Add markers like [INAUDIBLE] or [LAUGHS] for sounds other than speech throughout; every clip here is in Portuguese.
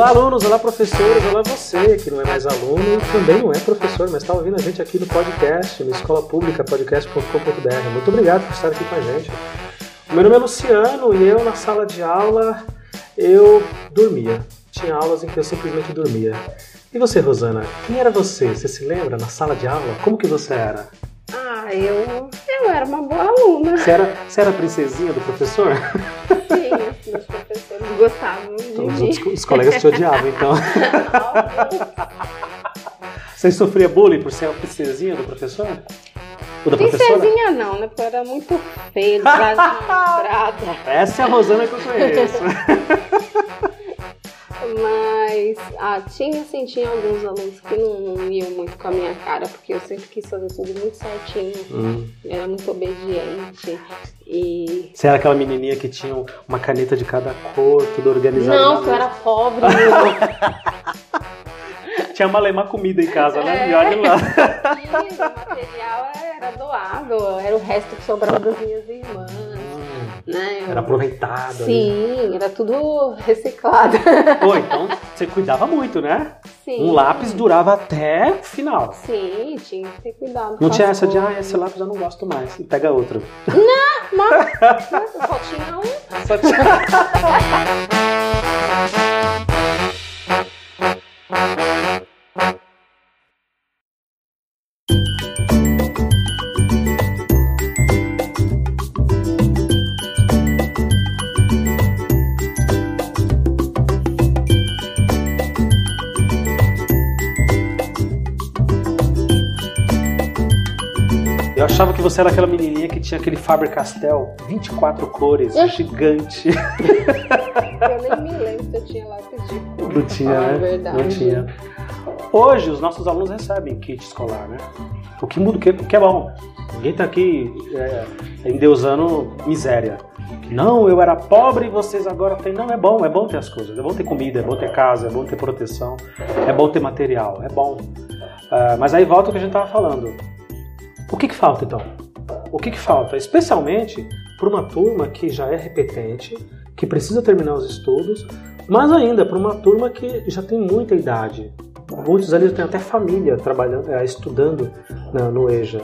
Olá, alunos, olá, professores, olá, você que não é mais aluno e também não é professor, mas está ouvindo a gente aqui no podcast, no Escola Pública, podcast.com.br. Muito obrigado por estar aqui com a gente. Meu nome é Luciano e eu, na sala de aula, eu dormia. Tinha aulas em que eu simplesmente dormia. E você, Rosana, quem era você? Você se lembra na sala de aula? Como que você era? Ah, eu, eu era uma boa aluna. Você era, você era a princesinha do professor? [LAUGHS] Assim, os professores gostavam de Então, os, outros- os colegas te odiavam, então. [LAUGHS] Você sofria bullying por ser a princesinha do professor? Ou da professora? Princesinha não, né? Porque eu era muito feia, [LAUGHS] desastrada. Essa é a Rosana que eu conheço. [LAUGHS] Mas ah, tinha, assim, tinha alguns alunos que não, não iam muito com a minha cara, porque eu sempre quis fazer tudo muito certinho. Hum. Era muito obediente. E. Você era aquela menininha que tinha uma caneta de cada cor, tudo organizado. Não, porque eu era pobre. [LAUGHS] Tinha malemar comida em casa, né? É. E olha lá. [LAUGHS] E o material era doado, era o resto que sobrava das minhas irmãs, né? Era aproveitado. ali. Sim, era tudo reciclado. [LAUGHS] Pô, então você cuidava muito, né? Sim. Um lápis durava até o final. Sim, tinha que ter cuidado. Não tinha essa de, ah, esse lápis eu não gosto mais. E pega outro. Mas [LAUGHS] só tinha um. Só tinha- Eu [LAUGHS] você era aquela menininha que tinha aquele Faber-Castell, 24 cores, É. gigante. Eu nem [LAUGHS] me lembro se eu tinha lápis de cor. Não tinha, né? verdade. Não tinha. Hoje, os nossos alunos recebem kit escolar, né? O que muda, o que, o que é bom. Ninguém tá aqui é, endeusando miséria. Não, eu era pobre e vocês agora têm. Não, é bom, é bom ter as coisas. É bom ter comida, é bom ter casa, é bom ter proteção, é bom ter material, é bom. Ah, mas aí volta o que a gente tava falando. O que, que falta então? O que, que falta? Especialmente para uma turma que já é repetente, que precisa terminar os estudos, mas ainda para uma turma que já tem muita idade. Muitos ali têm até família trabalhando, eh, estudando na- no EJA.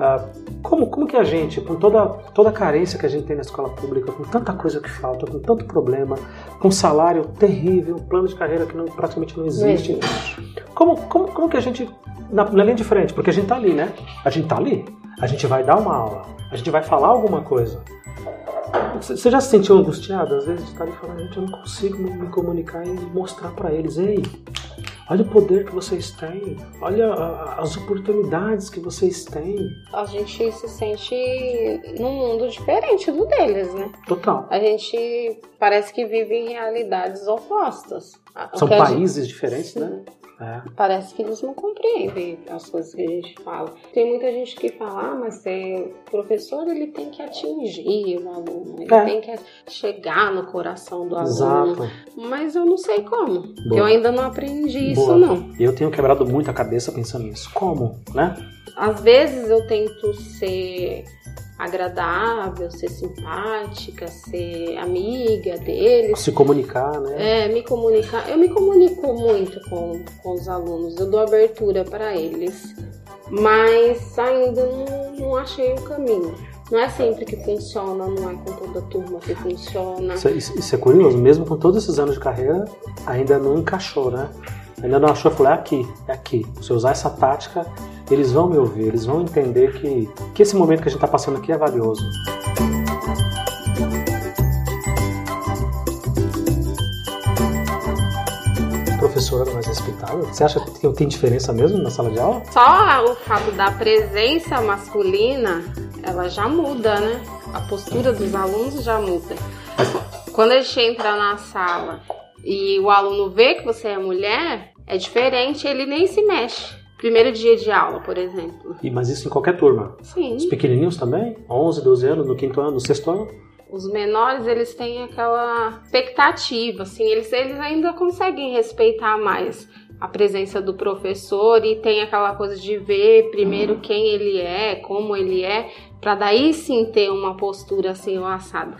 Ah, como, como que a gente, com toda, toda a carência que a gente tem na escola pública, com tanta coisa que falta, com tanto problema, com salário terrível, plano de carreira que não, praticamente não existe, como, como, como que a gente, na, na linha de frente, porque a gente tá ali, né? A gente tá ali, a gente vai dar uma aula, a gente vai falar alguma coisa. Você já se sentiu angustiado, às vezes, de estar ali falando, gente, eu não consigo me comunicar e mostrar para eles, ei, olha o poder que vocês têm, olha as oportunidades que vocês têm. A gente se sente num mundo diferente do deles, né? Total. A gente parece que vive em realidades opostas. São a gente- países diferentes, né? É. Parece que eles não compreendem as coisas que a gente fala. Tem muita gente que fala, ah, mas é, o professor ele tem que atingir o aluno, ele É. tem que chegar no coração do aluno. Exato. Mas eu não sei como. Boa. Eu ainda não aprendi isso, Boa. não. E eu tenho quebrado muito a cabeça pensando nisso. Como, né? Às vezes eu tento ser agradável, ser simpática, ser amiga deles. Se comunicar, né? É, me comunicar. Eu me comunico muito com, com os alunos, eu dou abertura para eles, mas ainda não, não achei o caminho. Não é sempre que funciona, não é com toda turma que funciona. Isso, isso- isso é curioso, mesmo com todos esses anos de carreira, ainda não encaixou, né? Ainda não achou, falei, é aqui, é aqui. Se eu usar essa tática, eles vão me ouvir, eles vão entender que, que esse momento que a gente está passando aqui é valioso. Professora mais respeitada? Você acha que tem- tem diferença mesmo na sala de aula? Só o fato da presença masculina, ela já muda, né? A postura dos alunos já muda. Quando a gente entra na sala e o aluno vê que você é mulher, é diferente, ele nem se mexe. Primeiro dia de aula, por exemplo. E, mas isso em qualquer turma. Sim. Os pequenininhos também? 11, 12 anos, no quinto ano, no sexto ano? Os menores, eles têm aquela expectativa, assim, eles, eles ainda conseguem respeitar mais a presença do professor e tem aquela coisa de ver primeiro quem ele é, como ele é, para daí sim ter uma postura assim, assado.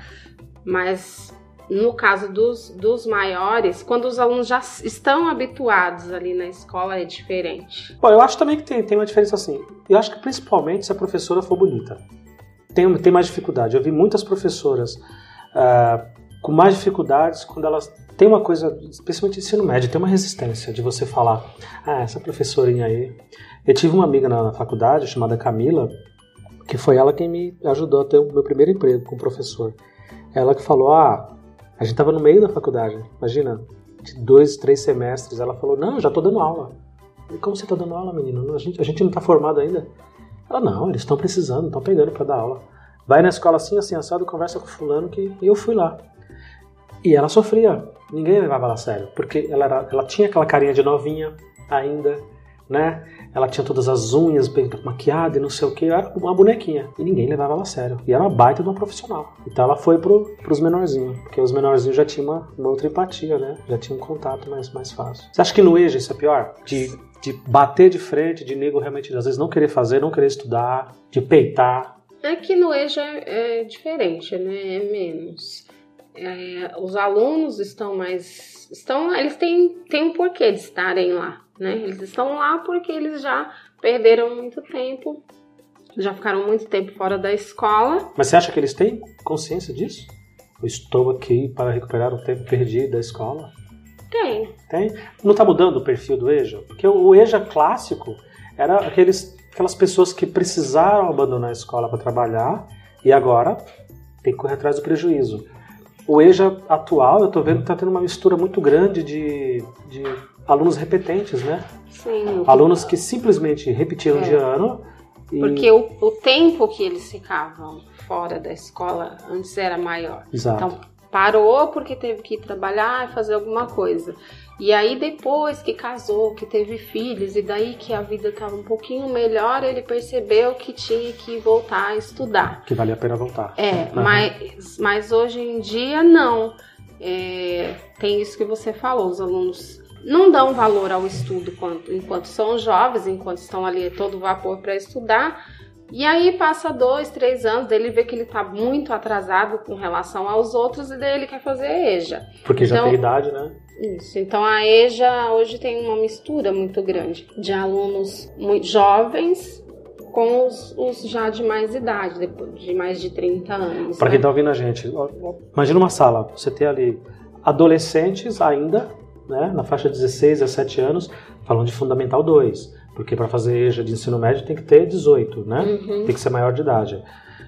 Mas no caso dos, dos maiores, quando os alunos já estão habituados ali na escola, é diferente. Bom, eu acho também que tem, tem uma diferença assim. Eu acho que principalmente se a professora for bonita. Tem, tem mais dificuldade. Eu vi muitas professoras uh, com mais dificuldades quando elas tem uma coisa, especialmente ensino médio, tem uma resistência de você falar, ah, essa professorinha aí. Eu tive uma amiga na faculdade chamada Camila, que foi ela quem me ajudou a ter o meu primeiro emprego como professor. Ela que falou, ah, a gente estava no meio da faculdade, imagina, de dois, três semestres. Ela falou, não, já estou dando aula. E como você está dando aula, menino? A gente, a gente não está formado ainda. Ela, não, eles estão precisando, estão pegando para dar aula. Vai na escola assim, assim, assado, conversa com fulano que eu fui lá. E ela sofria, ninguém levava ela a sério, porque ela, era, ela tinha aquela carinha de novinha ainda, né? Ela tinha todas as unhas bem maquiadas e não sei o que, era uma bonequinha. E ninguém levava ela a sério. E era uma baita de uma profissional. Então ela foi pro, pros menorzinhos, porque os menorzinhos já tinham uma, uma outra empatia, né? Já tinham um contato mais, mais fácil. Você acha que no EJA isso é pior? De, de bater de frente, de nego realmente às vezes não querer fazer, não querer estudar, de peitar? É que no EJA é diferente, né? É menos é, os alunos estão mais. estão Eles têm, têm um porquê de estarem lá. Né? Eles estão lá porque eles já perderam muito tempo, já ficaram muito tempo fora da escola. Mas você acha que eles têm consciência disso? Eu estou aqui para recuperar o tempo perdido da escola? Tem. Tem? Não está mudando o perfil do EJA? Porque o EJA clássico era aqueles, aquelas pessoas que precisaram abandonar a escola para trabalhar e agora tem que correr atrás do prejuízo. O EJA atual, eu estou vendo que está tendo uma mistura muito grande de, de alunos repetentes, né? Sim. Alunos que simplesmente repetiram é. de ano. E... Porque o, o tempo que eles ficavam fora da escola antes era maior. Exato. Então parou porque teve que ir trabalhar e fazer alguma coisa. E aí depois que casou, que teve filhos e daí que a vida estava um pouquinho melhor, ele percebeu que tinha que voltar a estudar. Que valia a pena voltar. É, uhum. mas, mas hoje em dia não. É, tem isso que você falou, os alunos não dão valor ao estudo enquanto, enquanto são jovens, enquanto estão ali todo vapor para estudar e aí passa dois, três anos, ele vê que ele está muito atrasado com relação aos outros e daí ele quer fazer EJA. Porque então, já tem idade, né? Isso. Então a EJA hoje tem uma mistura muito grande de alunos muito jovens com os, os já de mais idade, de mais de 30 anos. Para né? quem está ouvindo a gente, imagina uma sala, você tem ali adolescentes ainda, né, na faixa de 16 a 17 anos, falando de Fundamental 2 porque para fazer EJA de ensino médio tem que ter 18, né? Uhum. Tem que ser maior de idade.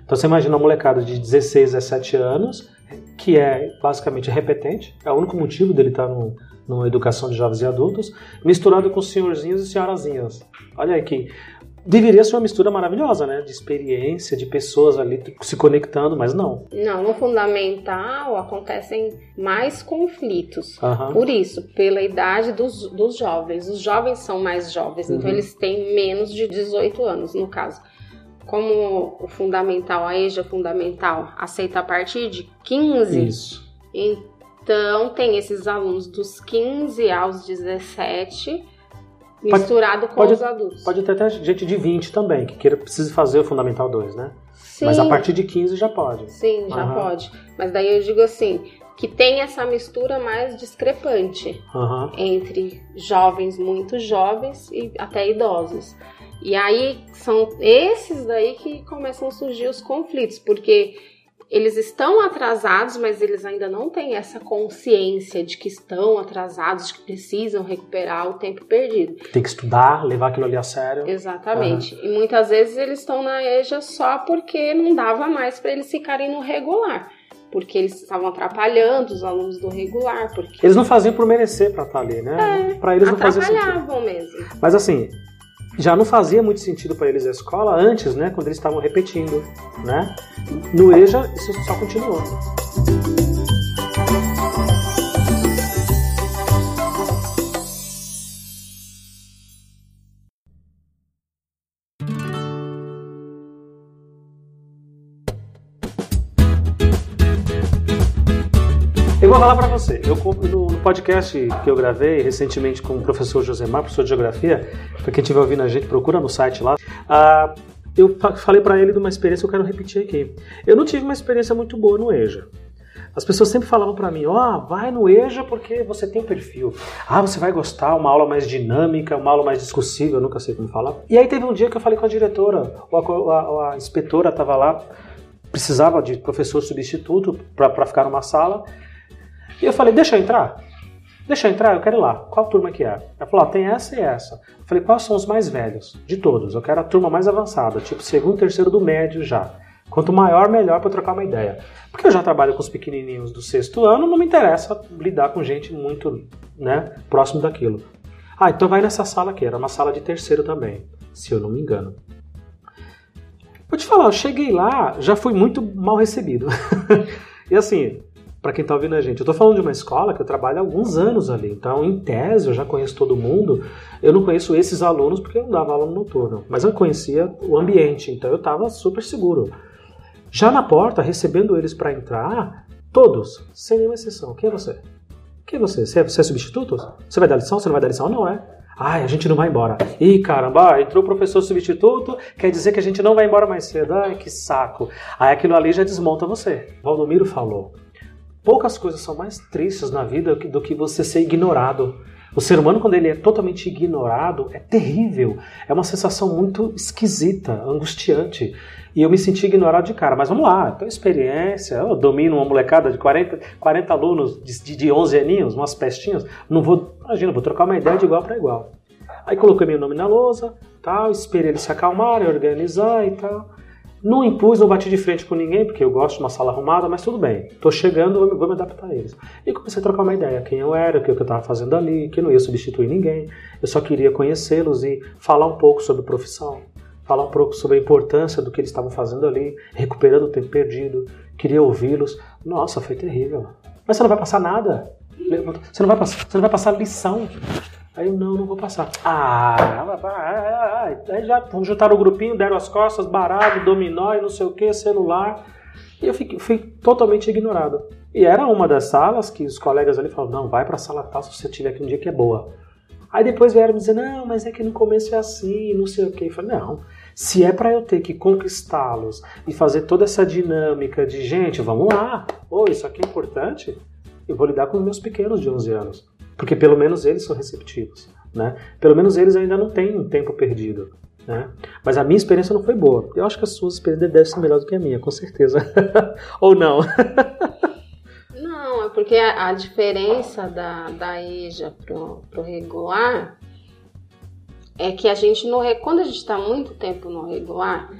Então você imagina uma molecada de 16 a 17 anos, que é basicamente repetente, é o único motivo dele estar tá no, numa educação de jovens e adultos, misturado com senhorzinhos e senhorazinhas. Olha aí que deveria ser uma mistura maravilhosa, né? De experiência, de pessoas ali se conectando, mas não. Não, no fundamental acontecem mais conflitos. Uhum. Por isso, pela idade dos, dos jovens. Os jovens são mais jovens, então uhum. então eles têm menos de 18 anos, no caso. Como o fundamental, a EJA fundamental, aceita a partir de 15. Isso. Então, tem esses alunos dos 15 aos 17 Misturado pode, com pode, os adultos. Pode ter até gente de 20 também, que queira, precise fazer o Fundamental 2, né? Sim. Mas a partir de 15 já pode. Sim, já uhum. pode. Mas daí eu digo assim, que tem essa mistura mais discrepante uhum. entre jovens, muito jovens e até idosos. E aí são esses daí que começam a surgir os conflitos, porque eles estão atrasados, mas eles ainda não têm essa consciência de que estão atrasados, de que precisam recuperar o tempo perdido. Tem que estudar, levar aquilo ali a sério. Exatamente. Uhum. E muitas vezes eles estão na EJA só porque não dava mais para eles ficarem no regular. Porque eles estavam atrapalhando os alunos do regular. Porque... Eles não faziam por merecer para estar ali, né? É, para eles não fazia sentido. Atrapalhavam mesmo. Mas assim, já não fazia muito sentido para eles a escola antes, né, quando eles estavam repetindo, né? No EJA isso só continuou. Falar para você. Eu, no, podcast que eu gravei recentemente com o professor Josemar, professor de geografia, para quem estiver ouvindo a gente, procura no site lá. Ah, eu falei para ele de uma experiência que eu quero repetir aqui. Eu não tive uma experiência muito boa no EJA. as pessoas sempre falavam para mim, ó, oh, vai no EJA porque você tem perfil. Ah, você vai gostar, uma aula mais dinâmica, uma aula mais discursiva, eu nunca sei como falar. E aí teve um dia que eu falei com a diretora, a, a, a inspetora estava lá, precisava de professor substituto para ficar numa sala, e eu falei, deixa eu entrar. Deixa eu entrar, eu quero ir lá. Qual turma que é? Ela falou, tem essa e essa. Eu falei, quais são os mais velhos? De todos. Eu quero a turma mais avançada, tipo segundo, terceiro do médio já. Quanto maior, melhor para trocar uma ideia. Porque eu já trabalho com os pequenininhos do sexto ano, não me interessa lidar com gente muito né, próximo daquilo. Ah, então vai nessa sala aqui. Era uma sala de terceiro também, se eu não me engano. Vou te falar, eu cheguei lá, já fui muito mal recebido. [LAUGHS] e assim, para quem está ouvindo a gente. Eu estou falando de uma escola que eu trabalho há alguns anos ali, então em tese eu já conheço todo mundo. Eu não conheço esses alunos porque eu não dava aula no noturno, mas eu conhecia o ambiente, então eu estava super seguro. Já na porta, recebendo eles para entrar, todos, sem nenhuma exceção. Quem é você? Quem é você? Você é, você é substituto? Você vai dar lição? Você não vai dar lição? Não é. Ai, a gente não vai embora. Ih, caramba, entrou o professor substituto, quer dizer que a gente não vai embora mais cedo. Ai, que saco. Aí aquilo ali já desmonta você. Valdomiro falou: Poucas coisas são mais tristes na vida do que você ser ignorado. O ser humano, quando ele é totalmente ignorado, é terrível. É uma sensação muito esquisita, angustiante. E eu me senti ignorado de cara. Mas vamos lá, tenho experiência, eu domino uma molecada de 40, 40 alunos de, de 11 aninhos, umas pestinhas. Não vou, imagina, vou trocar uma ideia de igual para igual. Aí coloquei meu nome na lousa, tal, esperei eles se acalmarem, organizar e tal. Não impus, não bati de frente com ninguém, porque eu gosto de uma sala arrumada, mas tudo bem. Tô chegando, vou me adaptar a eles. E comecei a trocar uma ideia, quem eu era, o que eu estava fazendo ali, que não ia substituir ninguém. Eu só queria conhecê-los e falar um pouco sobre profissão, falar um pouco sobre a importância do que eles estavam fazendo ali, recuperando o tempo perdido. Queria ouvi-los. Nossa, foi terrível. Mas você não vai passar nada. Você não vai passar, você não vai passar lição. Aí eu, não, não vou passar. Ah, aí já juntaram o grupinho, deram as costas, baralho, dominó e não sei o que, celular. E eu fiquei, fui totalmente ignorado. E era uma das salas que os colegas ali falaram, não, vai pra sala tal se você tiver aqui um dia que é boa. Aí depois vieram me dizer, não, mas é que no começo é assim, não sei o que. Eu falei, não, se é para eu ter que conquistá-los e fazer toda essa dinâmica de, gente, vamos lá, oh, isso aqui é importante, eu vou lidar com meus pequenos de 11 anos. Porque pelo menos eles são receptivos. Né? Pelo menos eles ainda não têm um tempo perdido. Né? Mas a minha experiência não foi boa. Eu acho que as suas experiências devem ser melhores do que a minha, com certeza. [LAUGHS] Ou não? [LAUGHS] não, é porque a, a, diferença da, da EJA pro, pro regular é que a gente no quando a gente está muito tempo no regular,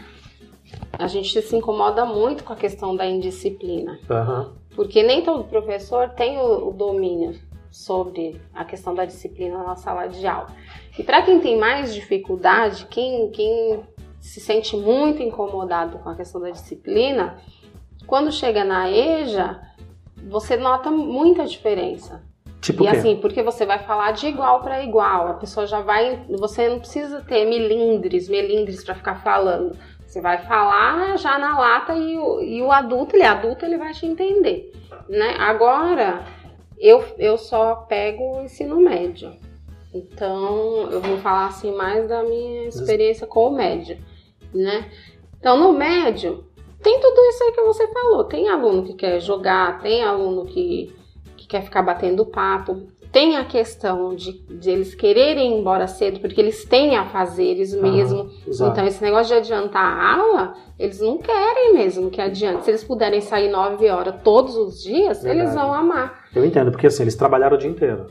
a gente se incomoda muito com a questão da indisciplina. Uhum. Porque nem todo professor tem o, o domínio sobre a questão da disciplina na sala de aula. E para quem tem mais dificuldade, quem, quem se sente muito incomodado com a questão da disciplina, quando chega na EJA, você nota muita diferença. Tipo e assim, porque você vai falar de igual para igual, a pessoa já vai, você não precisa ter milindres, melindres para ficar falando. Você vai falar já na lata e o, e o adulto, ele é adulto, ele vai te entender, né? Agora, eu, eu só pego o ensino médio. Então, eu vou falar assim mais da minha experiência com o médio, né? Então, no médio, tem tudo isso aí que você falou. Tem aluno que quer jogar, tem aluno que, que quer ficar batendo papo, tem a questão de, de, eles quererem ir embora cedo, porque eles têm a fazeres mesmo. Ah, então, esse negócio de adiantar a aula, eles não querem mesmo que adiante. Se eles puderem sair 9 horas todos os dias, Verdade. eles vão amar. Eu entendo, porque assim, eles trabalharam o dia inteiro.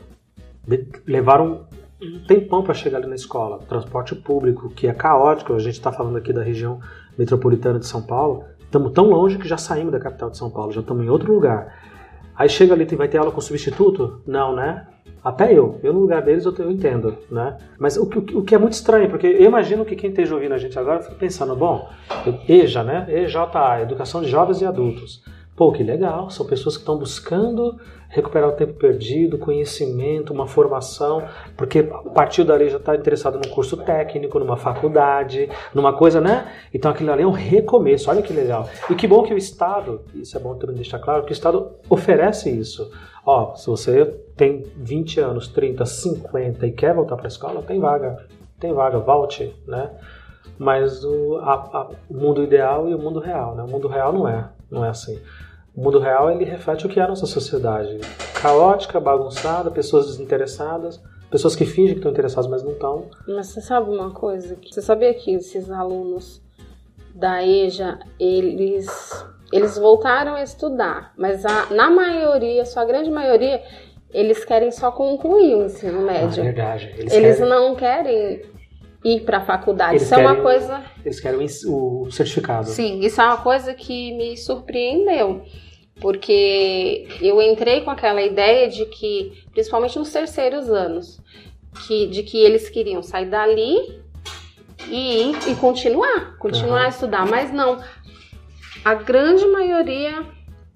Levaram um tempão para chegar ali na escola. Transporte público, que é caótico. A gente está falando aqui da região metropolitana de São Paulo. Estamos tão longe que já saímos da capital de São Paulo, já estamos em outro lugar. Aí chega ali, vai ter aula com substituto? Não, né? Até eu, eu no lugar deles eu, eu entendo, né? Mas o, o, o, que é muito estranho, porque eu imagino que quem esteja ouvindo a gente agora fica pensando, bom, EJA, né? EJA, Educação de Jovens e Adultos. Pô, que legal, são pessoas que estão buscando recuperar o tempo perdido, conhecimento, uma formação, porque a partir dali já está interessado num curso técnico, numa faculdade, numa coisa, né? Então aquilo ali é um recomeço, olha que legal. E que bom que o Estado, isso é bom também deixar claro, que o Estado oferece isso. Ó, se você tem 20 anos, 30, 50 e quer voltar para a escola, tem vaga, tem vaga, volte, né? Mas o, a, a, o mundo ideal e o mundo real, né? O mundo real não é, não é assim. O mundo real ele reflete o que é a nossa sociedade. Caótica, bagunçada, pessoas desinteressadas, pessoas que fingem que estão interessadas, mas não estão. Mas você sabe uma coisa? Você sabia que esses alunos da EJA, eles, eles voltaram a estudar, mas a, na maioria, sua grande maioria, eles querem só concluir o ensino médio. Ah, é verdade. Eles, eles querem... não querem ir para a faculdade. Eles isso é uma coisa. Eles querem o certificado. Sim, isso é uma coisa que me surpreendeu. Porque eu entrei com aquela ideia de que, principalmente nos terceiros anos, que, de que eles queriam sair dali e, e continuar, continuar uhum. a estudar. Mas não, a grande maioria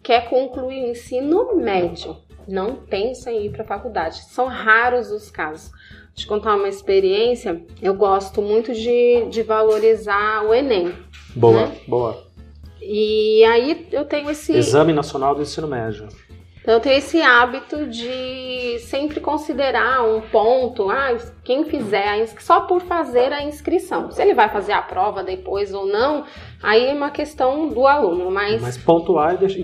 quer concluir o ensino médio, não pensa em ir para a faculdade. São raros os casos. Te contar uma experiência, eu gosto muito de, de valorizar o Enem. Boa, né? boa. E aí eu tenho esse. Exame Nacional do Ensino Médio. Então eu tenho esse hábito de sempre considerar um ponto, ah, quem fizer a inscrição, só por fazer a inscrição. Se ele vai fazer a prova depois ou não, aí é uma questão do aluno, mas... Mas pontuar e deixar,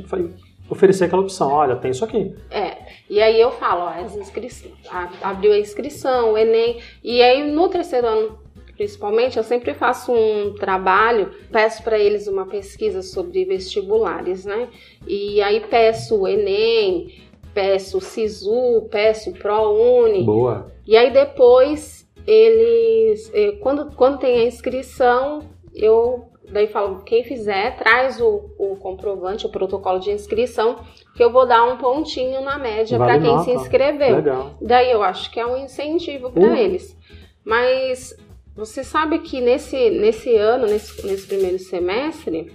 oferecer aquela opção, olha, tem isso aqui. É, e aí eu falo, ó, as inscrições, abriu a inscrição, o Enem, e aí no terceiro ano principalmente, eu sempre faço um trabalho, peço para eles uma pesquisa sobre vestibulares, né? E aí peço o Enem, peço o SISU, peço o ProUni. Boa. E aí depois eles, eh, quando, quando tem a inscrição, eu daí falo, quem fizer, traz o, o comprovante, o protocolo de inscrição, que eu vou dar um pontinho na média vale para quem nota. se inscreveu. Legal. Daí eu acho que é um incentivo para uh. eles. Mas você sabe que nesse, nesse ano, nesse, nesse primeiro semestre,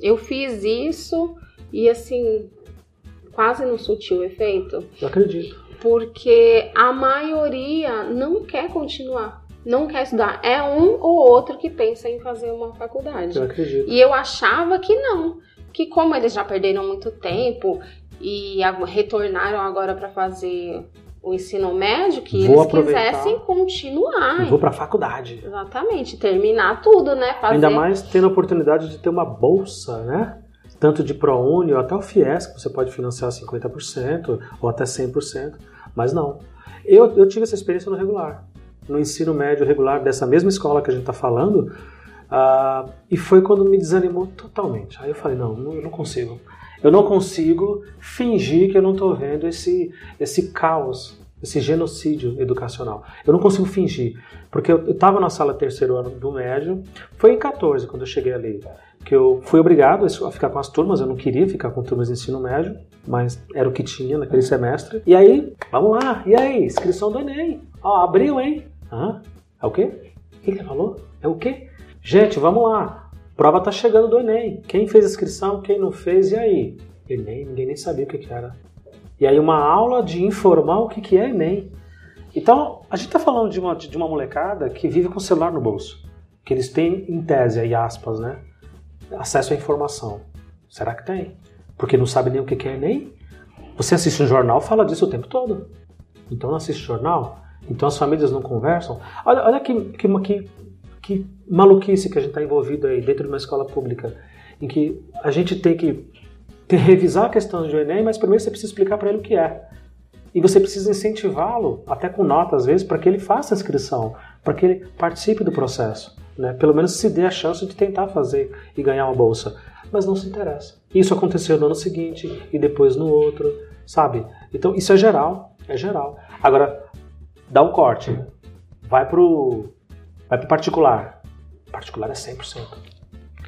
eu fiz isso e assim, quase não surtiu efeito. Eu acredito. Porque a maioria não quer continuar, não quer estudar. É um ou outro que pensa em fazer uma faculdade. Eu acredito. E eu achava que não. Que como eles já perderam muito tempo e retornaram agora para fazer o ensino médio que Vou eles quisessem continuar. Vou para a faculdade. Exatamente, terminar tudo, né? Fazer... Ainda mais tendo a oportunidade de ter uma bolsa, né? Tanto de ProUni ou até o FIES, que você pode financiar 50% ou até 100%, mas não. Eu, eu tive essa experiência no regular, no ensino médio regular dessa mesma escola que a gente está falando, uh, e foi quando me desanimou totalmente. Aí eu falei, não, eu não consigo. Eu não consigo fingir que eu não estou vendo esse, esse caos, esse genocídio educacional. Eu não consigo fingir. Porque eu estava na sala terceiro ano do médio, foi em 14 quando eu cheguei ali, que eu fui obrigado a ficar com as turmas, eu não queria ficar com turmas de ensino médio, mas era o que tinha naquele semestre. E aí, vamos lá, e aí, inscrição do Enem. Ó, abriu, hein? Hã? É o quê? O que ele falou? É o quê? Gente, vamos lá. Prova tá chegando do Enem. Quem fez inscrição, quem não fez, e aí? Enem, ninguém nem sabia o que, que era. E aí uma aula de informar o que, que é Enem. Então, a gente está falando de uma, de uma molecada que vive com o celular no bolso. Que eles têm, em tese, aí aspas, né? Acesso à informação. Será que tem? Porque não sabe nem o que, que é Enem? Você assiste um jornal, fala disso o tempo todo. Então não assiste jornal? Então as famílias não conversam? Olha, olha que, que, que que maluquice que a gente está envolvido aí dentro de uma escola pública, em que a gente tem que ter, revisar a questão do Enem, mas primeiro você precisa explicar para ele o que é. E você precisa incentivá-lo, até com nota às vezes, para que ele faça a inscrição, para que ele participe do processo. Né? Pelo menos se dê a chance de tentar fazer e ganhar uma bolsa. Mas não se interessa. Isso aconteceu no ano seguinte e depois no outro, sabe? Então isso é geral, é geral. Agora, dá um corte. Vai pro Vai para particular. Particular é 100%.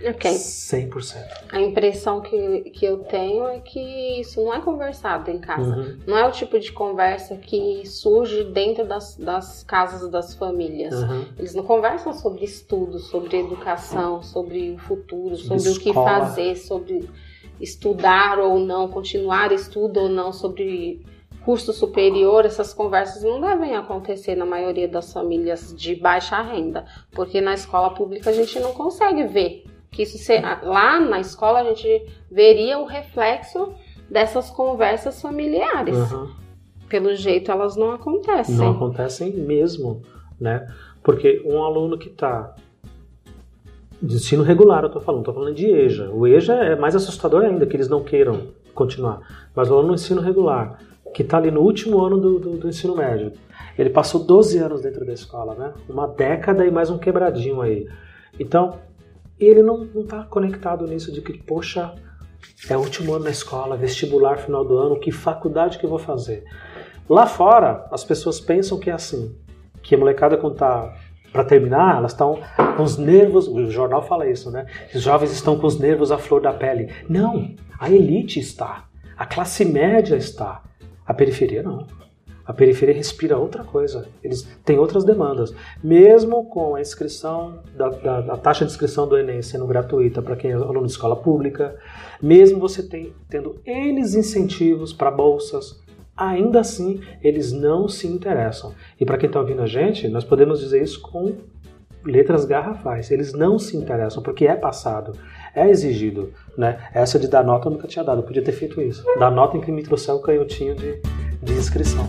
Ok. 100%. A impressão que, que eu tenho é que isso não é conversado em casa. Uhum. Não é o tipo de conversa que surge dentro das, das casas das famílias. Uhum. Eles não conversam sobre estudo, sobre educação, sobre o futuro, sobre, sobre o que fazer, sobre estudar ou não, continuar estudo ou não, sobre curso superior, essas conversas não devem acontecer na maioria das famílias de baixa renda, porque na escola pública a gente não consegue ver que isso se, lá na escola a gente veria o reflexo dessas conversas familiares. Uhum. Pelo jeito elas não acontecem. Não acontecem mesmo, né? Porque um aluno que está de ensino regular, eu estou falando, estou falando de EJA. O EJA é mais assustador ainda que eles não queiram continuar. Mas o aluno no ensino regular, que está ali no último ano do, do, do, ensino médio, ele passou 12 anos dentro da escola, né? Uma década e mais um quebradinho aí. Então, ele não está conectado nisso de que, poxa, é o último ano na escola, vestibular final do ano, que faculdade que eu vou fazer? Lá fora, as pessoas pensam que é assim, que a molecada quando tá para terminar, elas estão com os nervos, o jornal fala isso, né? Os jovens estão com os nervos à flor da pele. Não, a elite está, a classe média está, a periferia não. A periferia respira outra coisa, eles têm outras demandas. Mesmo com a inscrição, da, da, taxa de inscrição do Enem sendo gratuita para quem é aluno de escola pública, mesmo você tem, tendo eles incentivos para bolsas, ainda assim eles não se interessam. E para quem está ouvindo a gente, nós podemos dizer isso com letras garrafais. Eles não se interessam porque é passado, é exigido. Né? Essa de dar nota eu nunca tinha dado, eu podia ter feito isso. Dar nota em que me trouxer o canhotinho de, de inscrição.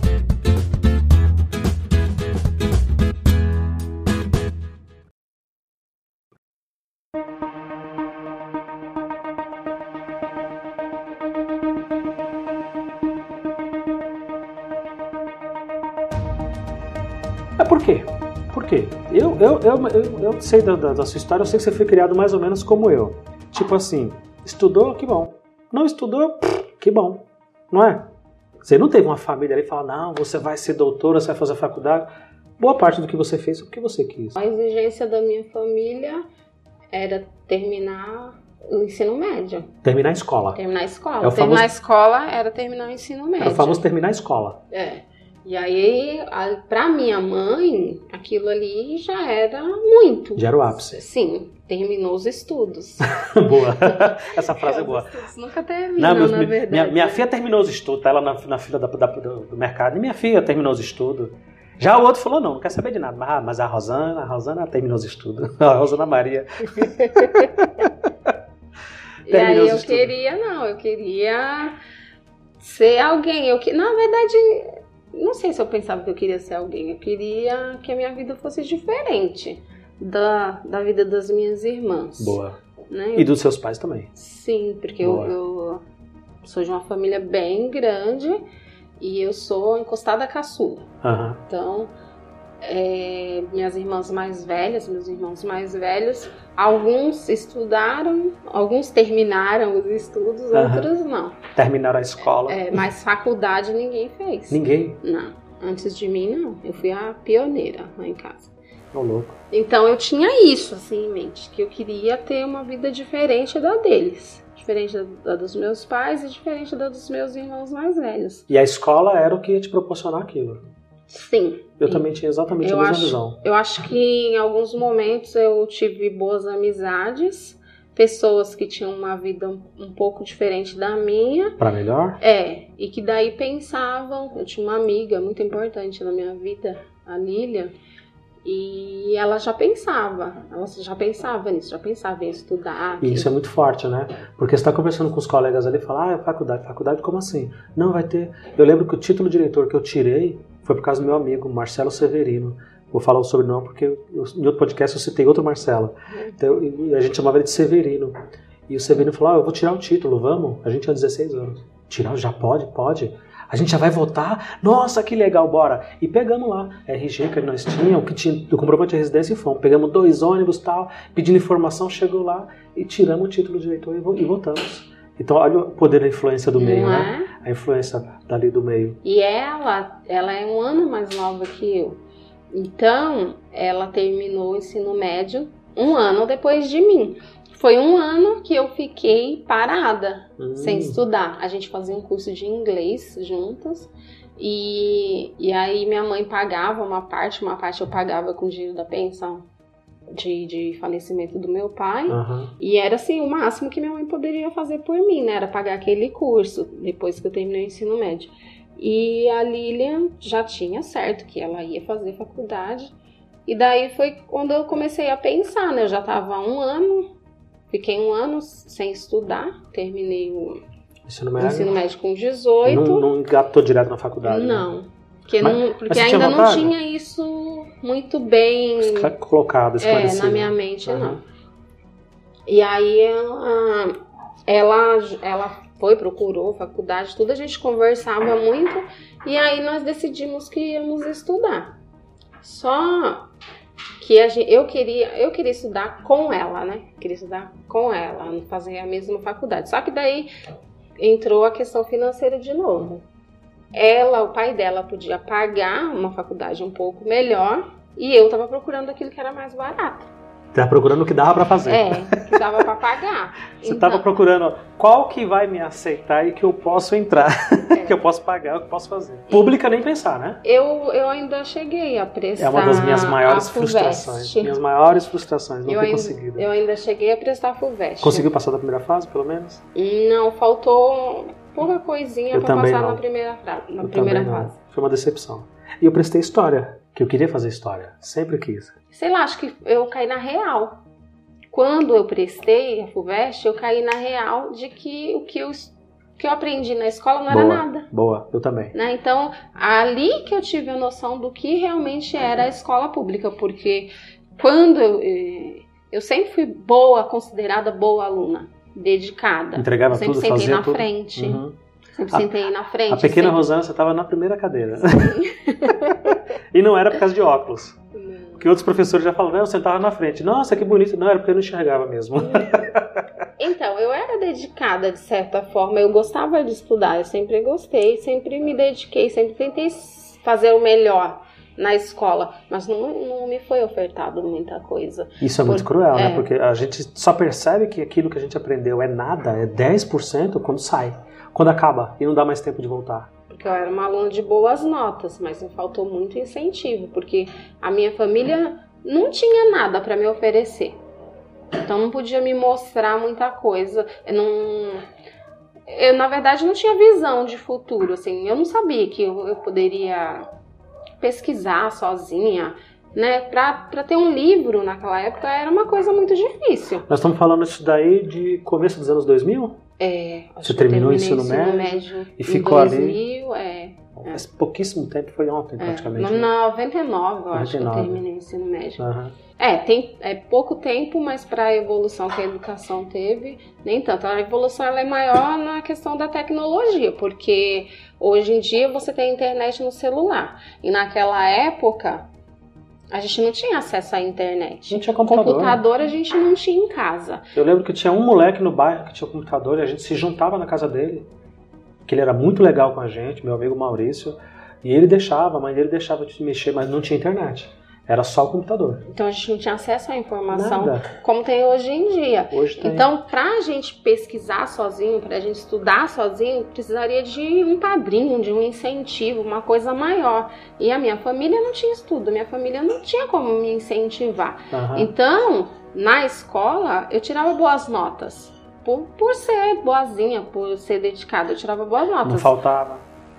por quê? Por quê? Eu, eu, eu, eu, eu sei da, da, sua história, eu sei que você foi criado mais ou menos como eu. Tipo assim, estudou, que bom. Não estudou, que bom. Não é? Você não teve uma família ali e fala, não, você vai ser doutora, você vai fazer faculdade. Boa parte do que você fez é porque você quis. A exigência da minha família era terminar o ensino médio. Terminar a escola. Terminar a escola. É terminar famoso... a escola era terminar o ensino médio. É o famoso terminar a escola. É. E aí, para minha mãe, aquilo ali já era muito. Já era o ápice. Sim, terminou os estudos. [LAUGHS] boa. Essa frase é, é boa. Os estudos nunca terminam, Não, na verdade. Minha, minha, filha terminou os estudos, tá ela na, na fila da, da, do, do, mercado. E minha filha terminou os estudos. Já o outro falou, não, não quer saber de nada. Mas, ah, mas a Rosana, a Rosana terminou os estudos. [LAUGHS] A Rosana Maria. [LAUGHS] e aí eu estudos. queria, não, eu queria ser alguém. Eu que, na verdade, não sei se eu pensava que eu queria ser alguém, eu queria que a minha vida fosse diferente da, da vida das minhas irmãs. Boa. Né? E dos seus pais também. Sim, porque eu, eu, sou de uma família bem grande e eu sou encostada caçula. Uhum. Então, é, minhas irmãs mais velhas, meus irmãos mais velhos, alguns estudaram, alguns terminaram os estudos, uhum. outros não. Terminaram a escola. É, mas faculdade ninguém fez. Ninguém? Não. Antes de mim, não. Eu fui a pioneira lá em casa. Louco. Então eu tinha isso assim em mente, que eu queria ter uma vida diferente da deles. Diferente da dos meus pais e diferente da dos meus irmãos mais velhos. E a escola era o que ia te proporcionar aquilo. Sim. Eu também tinha exatamente eu a mesma acho, visão. Eu acho que em alguns momentos eu tive boas amizades, pessoas que tinham uma vida um, um pouco diferente da minha. Para melhor? É, e que daí pensavam. Eu tinha uma amiga muito importante na minha vida, a Lilia, e ela já pensava, ela já pensava nisso, já pensava em estudar. E isso é muito forte, né? Porque você está conversando com os colegas ali e fala, ah, é faculdade, faculdade, como assim? Não, vai ter. Eu lembro que o título de diretor que eu tirei foi por causa do meu amigo, Marcelo Severino. Vou falar o sobrenome porque eu, em outro podcast eu citei outro Marcelo. Então, a gente chamava ele de Severino. E o Severino falou: ah, Eu vou tirar o título, vamos? A gente tinha 16 anos. Tirar? Já pode? Pode. A gente já vai votar? Nossa, que legal, bora! E pegamos lá, RG que nós tínhamos, que tinha do comprovante de residência e fomos. Pegamos dois ônibus tal, pedindo informação, chegou lá e tiramos o título de eleitor e votamos. Então, olha o poder da influência do meio, né? É? A influência dali do meio. E ela, ela é um ano mais nova que eu. Então, ela terminou o ensino médio um ano depois de mim. Foi um ano que eu fiquei parada, hum. sem estudar. A gente fazia um curso de inglês juntas. E, e aí minha mãe pagava uma parte, uma parte eu pagava com o dinheiro da pensão de, de falecimento do meu pai. Uhum. E era assim, o máximo que minha mãe poderia fazer por mim, né? Era pagar aquele curso depois que eu terminei o ensino médio. E a Lilian já tinha certo que ela ia fazer faculdade. E daí foi quando eu comecei a pensar, né? Eu já estava um ano, fiquei um ano sem estudar, terminei o ensino médio, ensino médio com 18. Não, não engatou direto na faculdade? Né? Não. Né? Porque, mas, não, porque ainda não tinha isso muito bem colocado, esclarecido. É, na minha mente, uhum. não. E aí ela, ela, ela foi, procurou faculdade, tudo a gente conversava muito e aí nós decidimos que íamos estudar. Só que gente, eu queria eu queria estudar com ela, né? Queria estudar com ela, fazer a mesma faculdade. Só que daí entrou a questão financeira de novo. Ela, o pai dela podia pagar uma faculdade um pouco melhor e eu estava procurando aquilo que era mais barato. Tava procurando o que dava para fazer. É, [LAUGHS] que dava para pagar. Você estava então... procurando qual que vai me aceitar e que eu posso entrar, [LAUGHS] é. que eu posso pagar, que eu posso fazer. Pública nem pensar, né? Eu, eu ainda cheguei a prestar. É uma das minhas maiores frustrações. Minhas maiores frustrações, não eu ter ainda, conseguido. Eu ainda cheguei a prestar FUVEST. Conseguiu passar da primeira fase, pelo menos? Não, faltou pouca coisinha para passar não. na primeira, na eu primeira fase. Foi uma decepção. E eu prestei história, que eu queria fazer história, sempre quis sei lá, acho que eu caí na real. Quando eu prestei a FUVEST, eu caí na real de que o que eu, que eu aprendi na escola não boa, era nada. Boa, eu também. Né? Então, ali que eu tive a noção do que realmente era a escola pública, porque quando eu, eh, eu sempre fui boa, considerada boa aluna, dedicada. Entregava sempre tudo, sentei fazia na tudo. frente. Uhum. Sempre a, sentei na frente. A pequena sempre... Rosana, você estava na primeira cadeira. [LAUGHS] e não era por causa de óculos. Porque outros professores já falaram, não, eu sentava na frente. Nossa, que bonito. Não, era porque eu não enxergava mesmo. [LAUGHS] Então, eu era dedicada de certa forma, eu gostava de estudar, eu sempre gostei, sempre me dediquei, sempre tentei fazer o melhor na escola, mas não, não me foi ofertado muita coisa. Isso é muito Por, cruel, né? é. né? Porque a gente só percebe que aquilo que a gente aprendeu é nada, é 10% quando sai, quando acaba e não dá mais tempo de voltar porque eu era uma aluna de boas notas, mas me faltou muito incentivo, porque a minha família não tinha nada para me oferecer. Então não podia me mostrar muita coisa. Eu não eu na verdade não tinha visão de futuro, assim, eu não sabia que eu, eu poderia pesquisar sozinha, né? Para ter um livro naquela época era uma coisa muito difícil. Nós estamos falando isso daí de começo dos anos 2000? É, Você terminou o ensino, ensino médio, médio e ficou 2000, ali? É, Faz é. pouquíssimo tempo, foi ontem é, praticamente. Né? 99, eu acho que eu terminei o ensino médio. Uhum. É, tem é pouco tempo, mas para a evolução que a educação teve, nem tanto. A evolução é maior na questão da tecnologia, porque hoje em dia você tem internet no celular. E naquela época, a gente não tinha acesso à internet. Não tinha computador. Computador a gente não tinha em casa. Eu lembro que tinha um moleque no bairro que tinha computador e a gente se juntava na casa dele. Que ele era muito legal com a gente, meu amigo Maurício. E ele deixava, a mãe dele deixava de mexer, mas não tinha internet. Era só o computador. Então a gente não tinha acesso à informação Nada. como tem hoje em dia. Hoje tem. Então, para a gente pesquisar sozinho, para a gente estudar sozinho, precisaria de um padrinho, de um incentivo, uma coisa maior. E a minha família não tinha estudo, minha família não tinha como me incentivar. Uhum. Então, na escola, eu tirava boas notas. Por, por ser boazinha, por ser dedicada, eu tirava boas notas. Não faltava.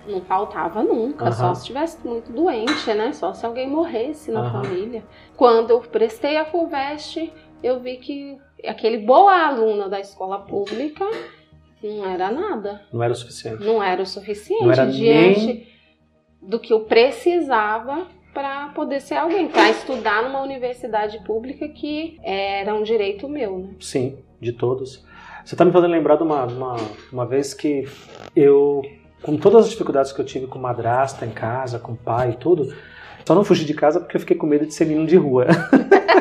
Não faltava nunca, uhum. só se estivesse muito doente, né? Só se alguém morresse na uhum. família. Quando eu prestei a FUVEST, eu vi que aquele boa aluna da escola pública não era nada. Não era o suficiente. Não era o suficiente não era diante nem... do que eu precisava para poder ser alguém, para estudar numa universidade pública que era um direito meu, né? Sim, de todos. Você está me fazendo lembrar de uma, uma, uma vez que eu com todas as dificuldades que eu tive com madrasta em casa, com pai e tudo, só não fugi de casa porque eu fiquei com medo de ser menino de rua.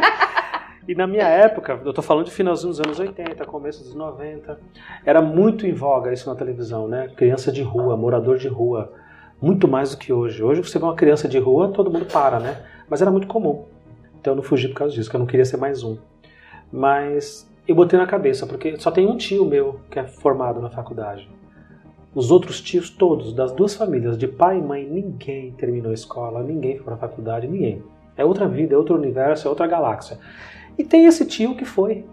[LAUGHS] e na minha época, eu tô falando de finalzinho dos anos 80, começo dos 90, era muito em voga isso na televisão, né? Criança de rua, morador de rua, muito mais do que hoje. Hoje você vê uma criança de rua, todo mundo para, né? Mas era muito comum. Então eu não fugi por causa disso, porque eu não queria ser mais um. Mas eu botei na cabeça, porque só tem um tio meu que é formado na faculdade. Os outros tios todos, das duas famílias, de pai e mãe, ninguém terminou a escola, ninguém foi para a faculdade, ninguém. É outra vida, é outro universo, é outra galáxia. E tem esse tio que foi.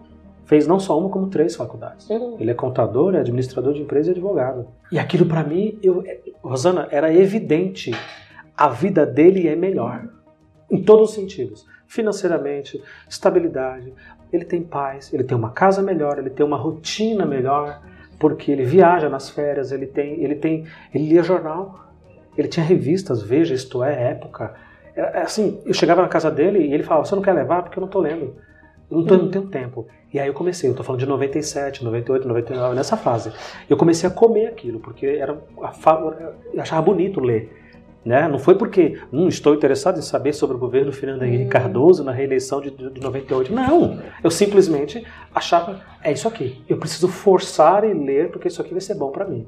Fez não só uma, como três faculdades. Uhum. Ele é contador, é administrador de empresa e advogado. E aquilo para mim, eu, Rosana, era evidente. A vida dele é melhor. Em todos os sentidos. Financeiramente, estabilidade. Ele tem paz, ele tem uma casa melhor, ele tem uma rotina melhor porque ele viaja nas férias, ele tem, ele tem, ele lia jornal, ele tinha revistas, Veja, Isto É, Época. É, é assim, eu chegava na casa dele e ele falava: "Você não quer levar porque eu não estou lendo". Eu não, tô, não tenho tempo. E aí eu comecei, eu tô falando de 97, 98, 99, nessa fase. Eu comecei a comer aquilo, porque era eu achava bonito ler. Né? Não foi porque hum, estou interessado em saber sobre o governo Fernando Henrique Cardoso na reeleição de, de 98. Não, eu simplesmente achava, é isso aqui. Eu preciso forçar e ler porque isso aqui vai ser bom para mim.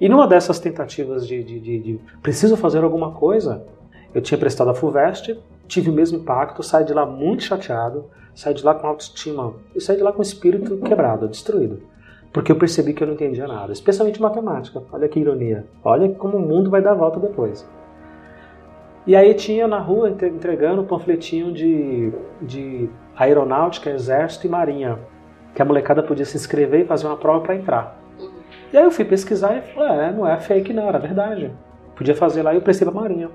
E numa dessas tentativas de, de, de, preciso fazer alguma coisa, eu tinha prestado a FUVEST, tive o mesmo impacto, saí de lá muito chateado, saí de lá com autoestima, eu saí de lá com o espírito quebrado, destruído. Porque eu percebi que eu não entendia nada, especialmente matemática. Olha que ironia. Olha como o mundo vai dar volta depois. E aí tinha na rua entregando um panfletinho de, de aeronáutica, exército e marinha, que a molecada podia se inscrever e fazer uma prova para entrar. E aí eu fui pesquisar e falei, é, não é fake não, era verdade. Podia fazer lá e eu prestei pra marinha.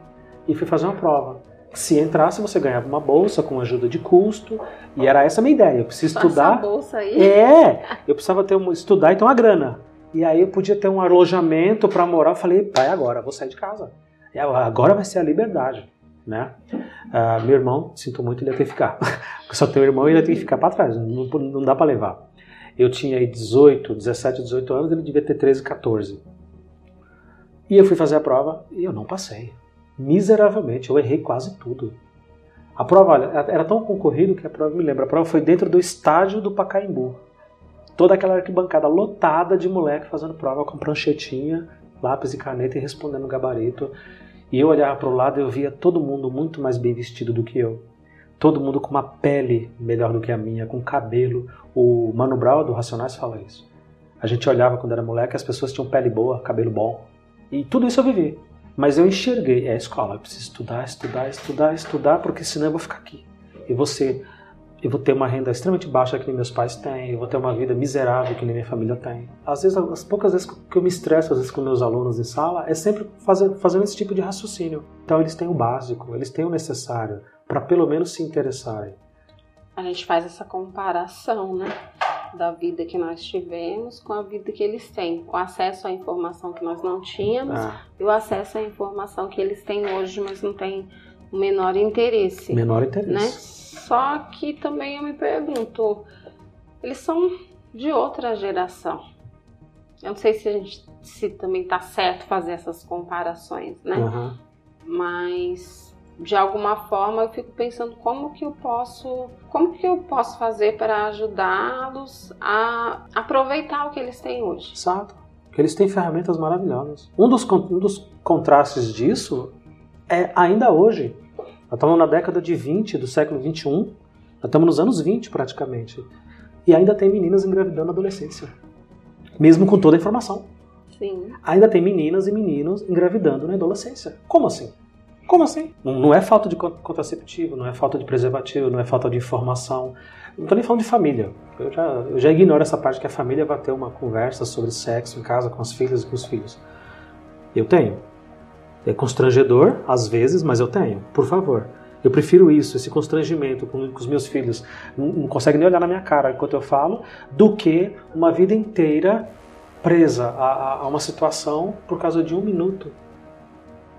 E fui fazer uma prova. Se entrasse, você ganhava uma bolsa com ajuda de custo. E era essa a minha ideia. Eu preciso Passa estudar. bolsa aí. É, [LAUGHS] eu precisava ter um, estudar e ter uma grana. E aí eu podia ter um alojamento para morar. Eu falei, pai, agora vou sair de casa. É, agora vai ser a liberdade, né? Uh, meu irmão, sinto muito, ele ia ter que ficar. [LAUGHS] Só tem um irmão e ele ia ter que ficar para trás, não, não dá para levar. Eu tinha aí 18, 17, 18 anos, ele devia ter 13, 14. E eu fui fazer a prova e eu não passei. Miseravelmente, eu errei quase tudo. A prova olha, era tão concorrido que a prova me lembra. A prova foi dentro do estádio do Pacaembu. Toda aquela arquibancada lotada de moleque fazendo prova com pranchetinha, lápis e caneta e respondendo no gabarito. E eu olhava para o lado e eu via todo mundo muito mais bem vestido do que eu. Todo mundo com uma pele melhor do que a minha, com cabelo. O Mano Brown do Racionais fala isso. A gente olhava quando era moleque, as pessoas tinham pele boa, cabelo bom. E tudo isso eu vivi. Mas eu enxerguei, é escola, eu preciso estudar, estudar, estudar, estudar, porque senão eu vou ficar aqui. E você eu vou ter uma renda extremamente baixa que nem meus pais têm, eu vou ter uma vida miserável que nem minha família tem. Às vezes, as poucas vezes que eu me estresso, às vezes com meus alunos em sala, é sempre fazendo, fazendo esse tipo de raciocínio. Então eles têm o básico, eles têm o necessário para pelo menos se interessarem. A gente faz essa comparação, né? Da vida que nós tivemos com a vida que eles têm, com acesso à informação que nós não tínhamos ah. e o acesso à informação que eles têm hoje, mas não tem o menor interesse. Menor interesse. Né? Só que também eu me pergunto, eles são de outra geração. Eu não sei se a gente se também tá certo fazer essas comparações, né? Uhum. Mas de alguma forma eu fico pensando como que eu posso, como que eu posso fazer para ajudá-los a aproveitar o que eles têm hoje. Exato. Que eles têm ferramentas maravilhosas. Um dos, um dos contrastes disso é ainda hoje nós estamos na década de 20 do século 21, nós estamos nos anos 20 praticamente. E ainda tem meninas engravidando na adolescência. Mesmo com toda a informação. Sim. Ainda tem meninas e meninos engravidando na adolescência. Como assim? Como assim? Não, é falta de contraceptivo, não é falta de preservativo, não é falta de informação. Não estou nem falando de família. Eu já, eu já ignoro essa parte que a família vai ter uma conversa sobre sexo em casa com as filhas e com os filhos. Eu tenho. É constrangedor, às vezes, mas eu tenho. Por favor. Eu prefiro isso, esse constrangimento com, com os meus filhos. Não, não conseguem nem olhar na minha cara enquanto eu falo, do que uma vida inteira presa a, a, uma situação por causa de um minuto.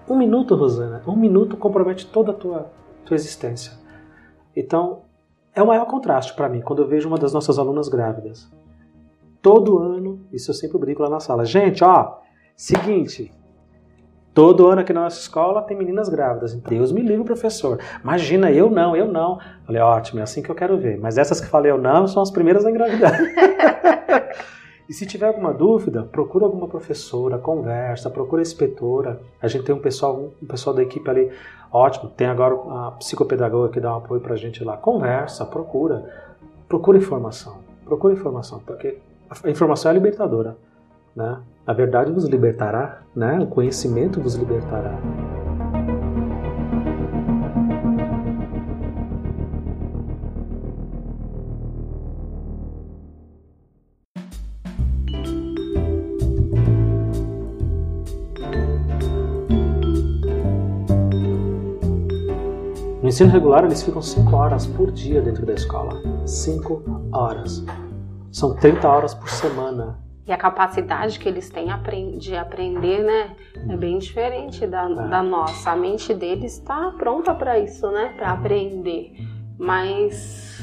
Um minuto, Rosana. Um minuto compromete toda a tua, tua existência. Então, é o maior contraste para mim quando eu vejo uma das nossas alunas grávidas. Todo ano, isso eu sempre brinco lá na sala. Gente, ó, seguinte, Todo ano aqui na nossa escola tem meninas grávidas. Deus me livre, professor. Imagina, eu não, eu não. Falei, ótimo, é assim que eu quero ver. Mas essas que falei eu não são as primeiras a engravidar. [LAUGHS] e se tiver alguma dúvida, procura alguma professora, conversa, procura a inspetora. A gente tem um pessoal, um pessoal da equipe ali, ótimo. Tem agora a psicopedagoga que dá um apoio pra gente lá. Conversa, procura. Procura informação. Procura informação, porque a informação é libertadora. Né? A verdade vos libertará, né? o conhecimento vos libertará. No ensino regular, eles ficam 5 horas por dia dentro da escola. 5 horas. São 30 horas por semana e a capacidade que eles têm de aprender, né, é bem diferente da, é. da nossa. A mente deles está pronta para isso, né, para aprender. Mas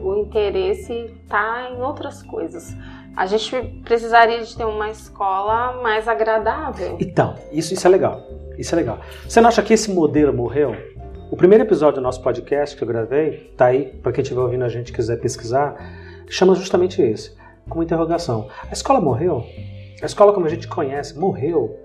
o interesse está em outras coisas. A gente precisaria de ter uma escola mais agradável. Então, isso, isso é legal. Isso é legal. Você não acha que esse modelo morreu? O primeiro episódio do nosso podcast que eu gravei, tá aí, para quem estiver ouvindo a gente quiser pesquisar, chama justamente esse, como interrogação. A escola morreu? A escola como a gente conhece morreu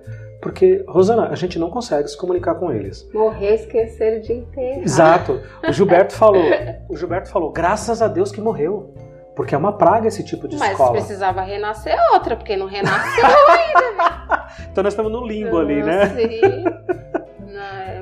porque, Rosana, a gente não consegue se comunicar com eles. Morrer, esquecer de enterrar. Exato. [LAUGHS] O Gilberto falou, o Gilberto falou, graças a Deus que morreu. Porque é uma praga esse tipo de Mas escola. Mas precisava renascer outra, porque não renasceu ainda. [LAUGHS] então nós estamos no limbo ali, né? Sim. [LAUGHS]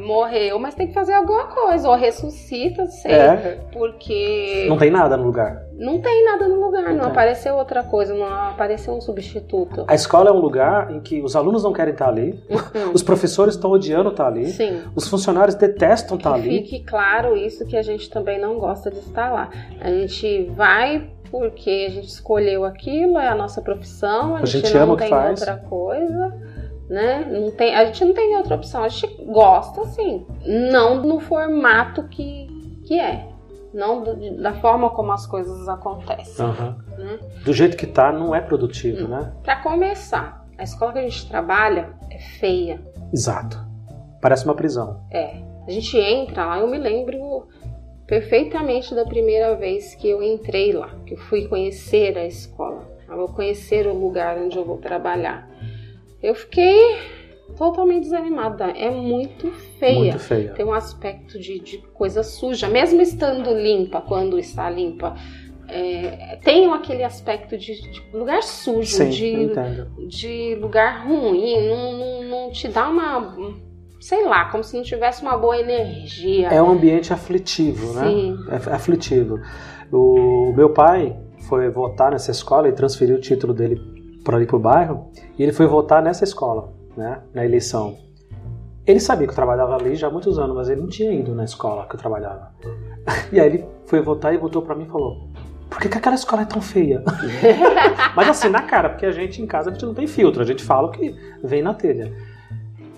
morreu, mas tem que fazer alguma coisa, ou ressuscita, sei. É. Porque. Não tem nada no lugar. Não tem nada no lugar, não, não apareceu outra coisa, não apareceu um substituto. A escola é um lugar em que os alunos não querem estar ali, uhum. [LAUGHS] os professores estão odiando estar ali, Sim. os funcionários detestam estar ali. Fique claro isso que a gente também não gosta de estar lá. A gente vai porque a gente escolheu aquilo, é a nossa profissão, a, a gente, gente, não tem outra coisa né? Não tem, a gente não tem outra opção. A gente gosta, assim, não no formato que, que é. Não do, da forma como as coisas acontecem. Uhum. Né? Do jeito que tá, não é produtivo, não. né? Para começar, a escola que a gente trabalha é feia. Exato. Parece uma prisão. É. A gente entra lá, eu me lembro perfeitamente da primeira vez que eu entrei lá, que eu fui conhecer a escola. Eu vou conhecer o lugar onde eu vou trabalhar. Eu fiquei totalmente desanimada. É muito feia. Muito feia. Tem um aspecto de, de coisa suja, mesmo estando limpa, quando está limpa. É, tem aquele aspecto de, de lugar sujo, Sim, de, de lugar ruim, não, não, não te dá uma sei lá, como se não tivesse uma boa energia. É um ambiente aflitivo, né? Sim. É aflitivo. O meu pai foi votar nessa escola e transferiu o título dele por ali pro bairro, e ele foi votar nessa escola, né, na eleição. Ele sabia que eu trabalhava ali já há muitos anos, mas ele não tinha ido na escola que eu trabalhava. [LAUGHS] E aí ele foi votar e voltou para mim e falou: por que, que, aquela escola é tão feia? [LAUGHS] mas assim, na cara, porque a gente em casa a gente não tem filtro, a gente fala o que vem na telha.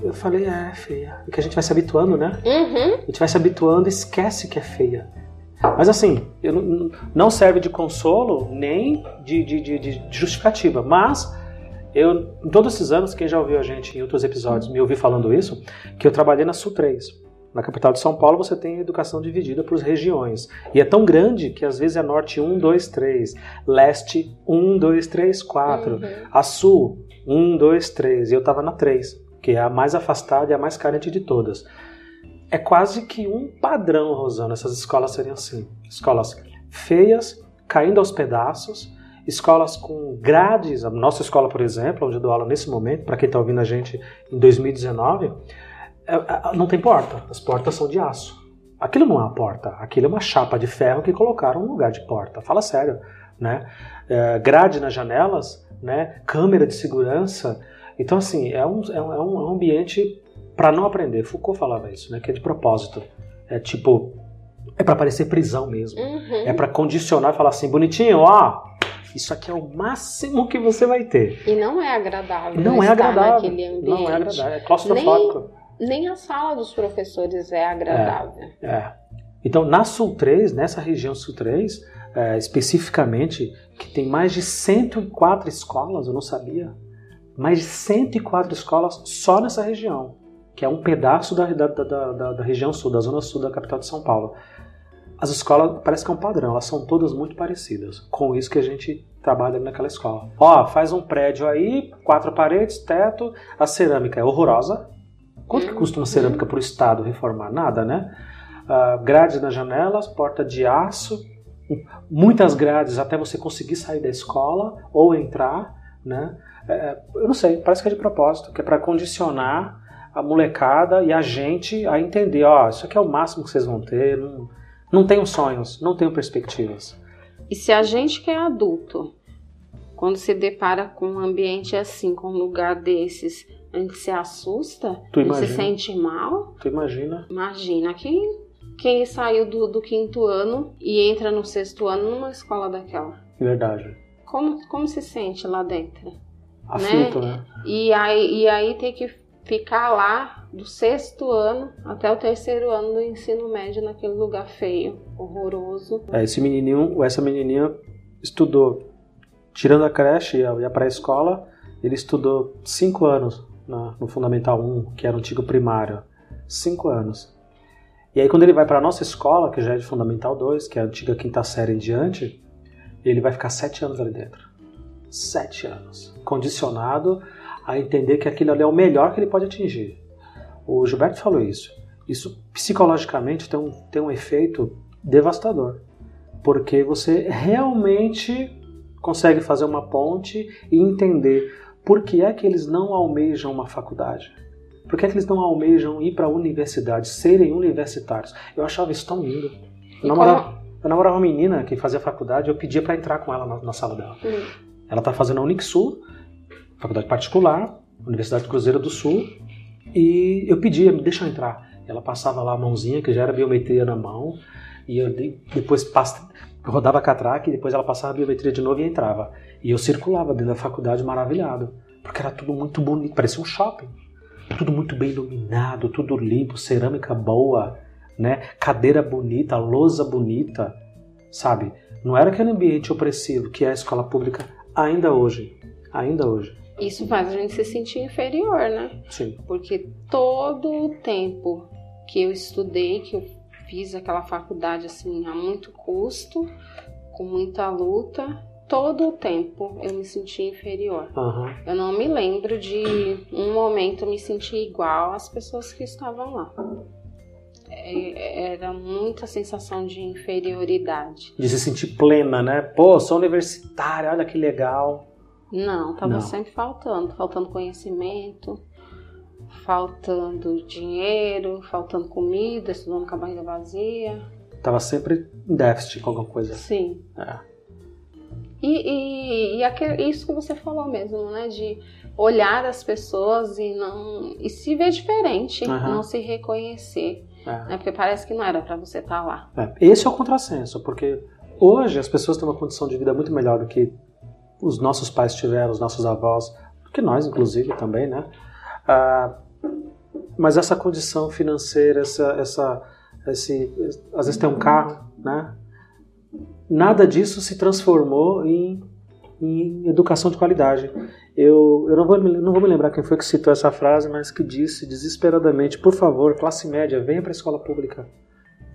Eu falei, é, é feia. Porque a gente vai se habituando, né? Uhum. A gente vai se habituando e esquece que é feia. Mas assim, não serve de consolo nem de, de, de, de, justificativa. Mas eu, em todos esses anos, quem já ouviu a gente em outros episódios me ouviu falando isso, que eu trabalhei na Sul 3. Na capital de São Paulo você tem a educação dividida por regiões. E é tão grande que às vezes é norte 1, 2, 3, leste 1, 2, 3, 4, uhum. a sul 1, 2, 3. E eu estava na 3, que é a mais afastada e a mais carente de todas é quase que um padrão, Rosana, essas escolas seriam assim. Escolas feias, caindo aos pedaços, escolas com grades, a nossa escola, por exemplo, onde eu dou aula nesse momento, para quem está ouvindo a gente em 2019, é, é, não tem porta, as portas são de aço. Aquilo não é uma porta, aquilo é uma chapa de ferro que colocaram no lugar de porta. Fala sério, né? É, grade nas janelas, né? Câmera de segurança. Então, assim, é um, é um, é um ambiente para não aprender. Foucault falava isso, né? Que é de propósito. É tipo, é para parecer prisão mesmo. Uhum. É para condicionar e falar assim, bonitinho, ó, isso aqui é o máximo que você vai ter. E não é agradável. Não é agradável. Naquele ambiente. Não é agradável. É claustrofóbico. Nem, nem a sala dos professores é agradável. É. é. Então, na Sul 3, nessa região Sul 3, é, especificamente, que tem mais de 104 escolas, eu não sabia. Mais de 104 escolas só nessa região que é um pedaço da, da, da, da, região sul, da zona sul da capital de São Paulo. As escolas parece que é um padrão, elas são todas muito parecidas. Com isso que a gente trabalha naquela escola. Ó, faz um prédio aí, quatro paredes, teto, a cerâmica é horrorosa. Quanto que custa uma cerâmica para o Estado reformar? Nada, né? Uh, grades nas janelas, porta de aço, muitas grades até você conseguir sair da escola ou entrar, né? É, eu não sei, parece que é de propósito, que é para condicionar a molecada e a gente a entender, ó, isso aqui é o máximo que vocês vão ter, não, não tenho sonhos, não tenho perspectivas. E se a gente que é adulto, quando se depara com um ambiente assim, com um lugar desses, a gente se assusta, tu se sente mal. Tu imagina? Imagina quem, quem saiu do, do quinto ano e entra no sexto ano numa escola daquela. Verdade. Como, como se sente lá dentro? Aflito, né? né? E aí, e aí tem que ficar lá do sexto ano até o terceiro ano do ensino médio naquele lugar feio, horroroso. É, esse menininho, essa menininha estudou, tirando a creche e a pré-escola, ele estudou cinco anos na, no Fundamental 1, que era o antigo primário. Cinco anos. E aí quando ele vai para a nossa escola, que já é de Fundamental 2, que é a antiga quinta série em diante, ele vai ficar sete anos ali dentro. Sete anos. Condicionado a entender que aquilo ali é o melhor que ele pode atingir. O Gilberto falou isso. Isso psicologicamente tem um, tem um efeito devastador. Porque você realmente consegue fazer uma ponte e entender por que é que eles não almejam uma faculdade. Por que é que eles não almejam ir para a universidade, serem universitários? Eu achava isso tão lindo. Eu namorava, eu namorava uma menina que fazia faculdade, eu pedia para entrar com ela na, na sala dela. Hum. Ela está fazendo a Unixul, faculdade particular, Universidade Cruzeiro do Sul, e eu pedia, me deixa eu entrar. Ela passava lá a mãozinha, que já era biometria na mão, e eu depois passa, rodava a catraca, e depois ela passava a biometria de novo e entrava. E eu circulava dentro da faculdade maravilhado, porque era tudo muito bonito, parecia um shopping. Tudo muito bem iluminado, tudo limpo, cerâmica boa, né? Cadeira bonita, lousa bonita, sabe? Não era aquele ambiente opressivo que é a escola pública ainda hoje, ainda hoje. Isso faz a gente se sentir inferior, né? Sim. Porque todo o tempo que eu estudei, que eu fiz aquela faculdade assim a muito custo, com muita luta, todo o tempo eu me senti inferior. Uhum. Eu não me lembro de um momento me sentir igual às pessoas que estavam lá. É, era muita sensação de inferioridade. De se sentir plena, né? Pô, sou universitária, olha que legal. Não, tava Não. sempre faltando, faltando conhecimento, faltando dinheiro, faltando comida, estudando com a barriga vazia. Tava sempre em déficit com alguma coisa. Sim. É. E, e, e aquele, isso que você falou mesmo, né? De olhar as pessoas e não e se ver diferente, uhum. não se reconhecer. É. Né? Porque parece que não era para você estar tá lá. É. Esse é o contrassenso, porque hoje as pessoas têm uma condição de vida muito melhor do que os nossos pais tiveram, os nossos avós, que nós, inclusive, também, né? Ah, mas essa condição financeira, essa, essa, esse, às vezes tem um carro, né? Nada disso se transformou em, em educação de qualidade. Eu, eu não, vou, não vou me lembrar quem foi que citou essa frase, mas que disse desesperadamente: por favor, classe média, venha para a escola pública.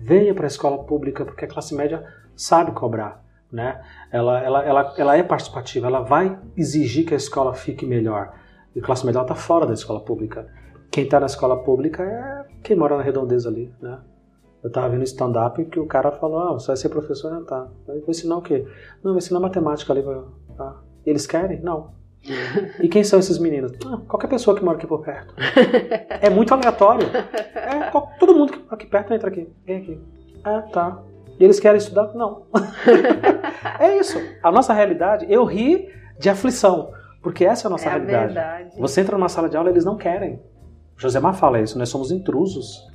Venha para a escola pública, porque a classe média sabe cobrar né? Ela, ela, ela, ela é participativa, ela vai exigir que a escola fique melhor. E a classe média está fora da escola pública. Quem está na escola pública é quem mora na redondeza ali, né? Eu estava vendo stand-up que o cara falou, ah, você vai ser professor, não tá. Vou ensinar o quê? Não, vou ensinar matemática ali. Ah, eles querem? Não. E quem são esses meninos? Ah, qualquer pessoa que mora aqui por perto. É muito aleatório. É, todo mundo aqui perto entra aqui. Vem aqui. Ah, tá. E eles querem estudar? Não. [LAUGHS] é isso. A nossa realidade, eu ri de aflição, porque essa é a nossa é realidade. A verdade. Você entra numa sala de aula, eles não querem. Josemar fala isso, nós somos intrusos.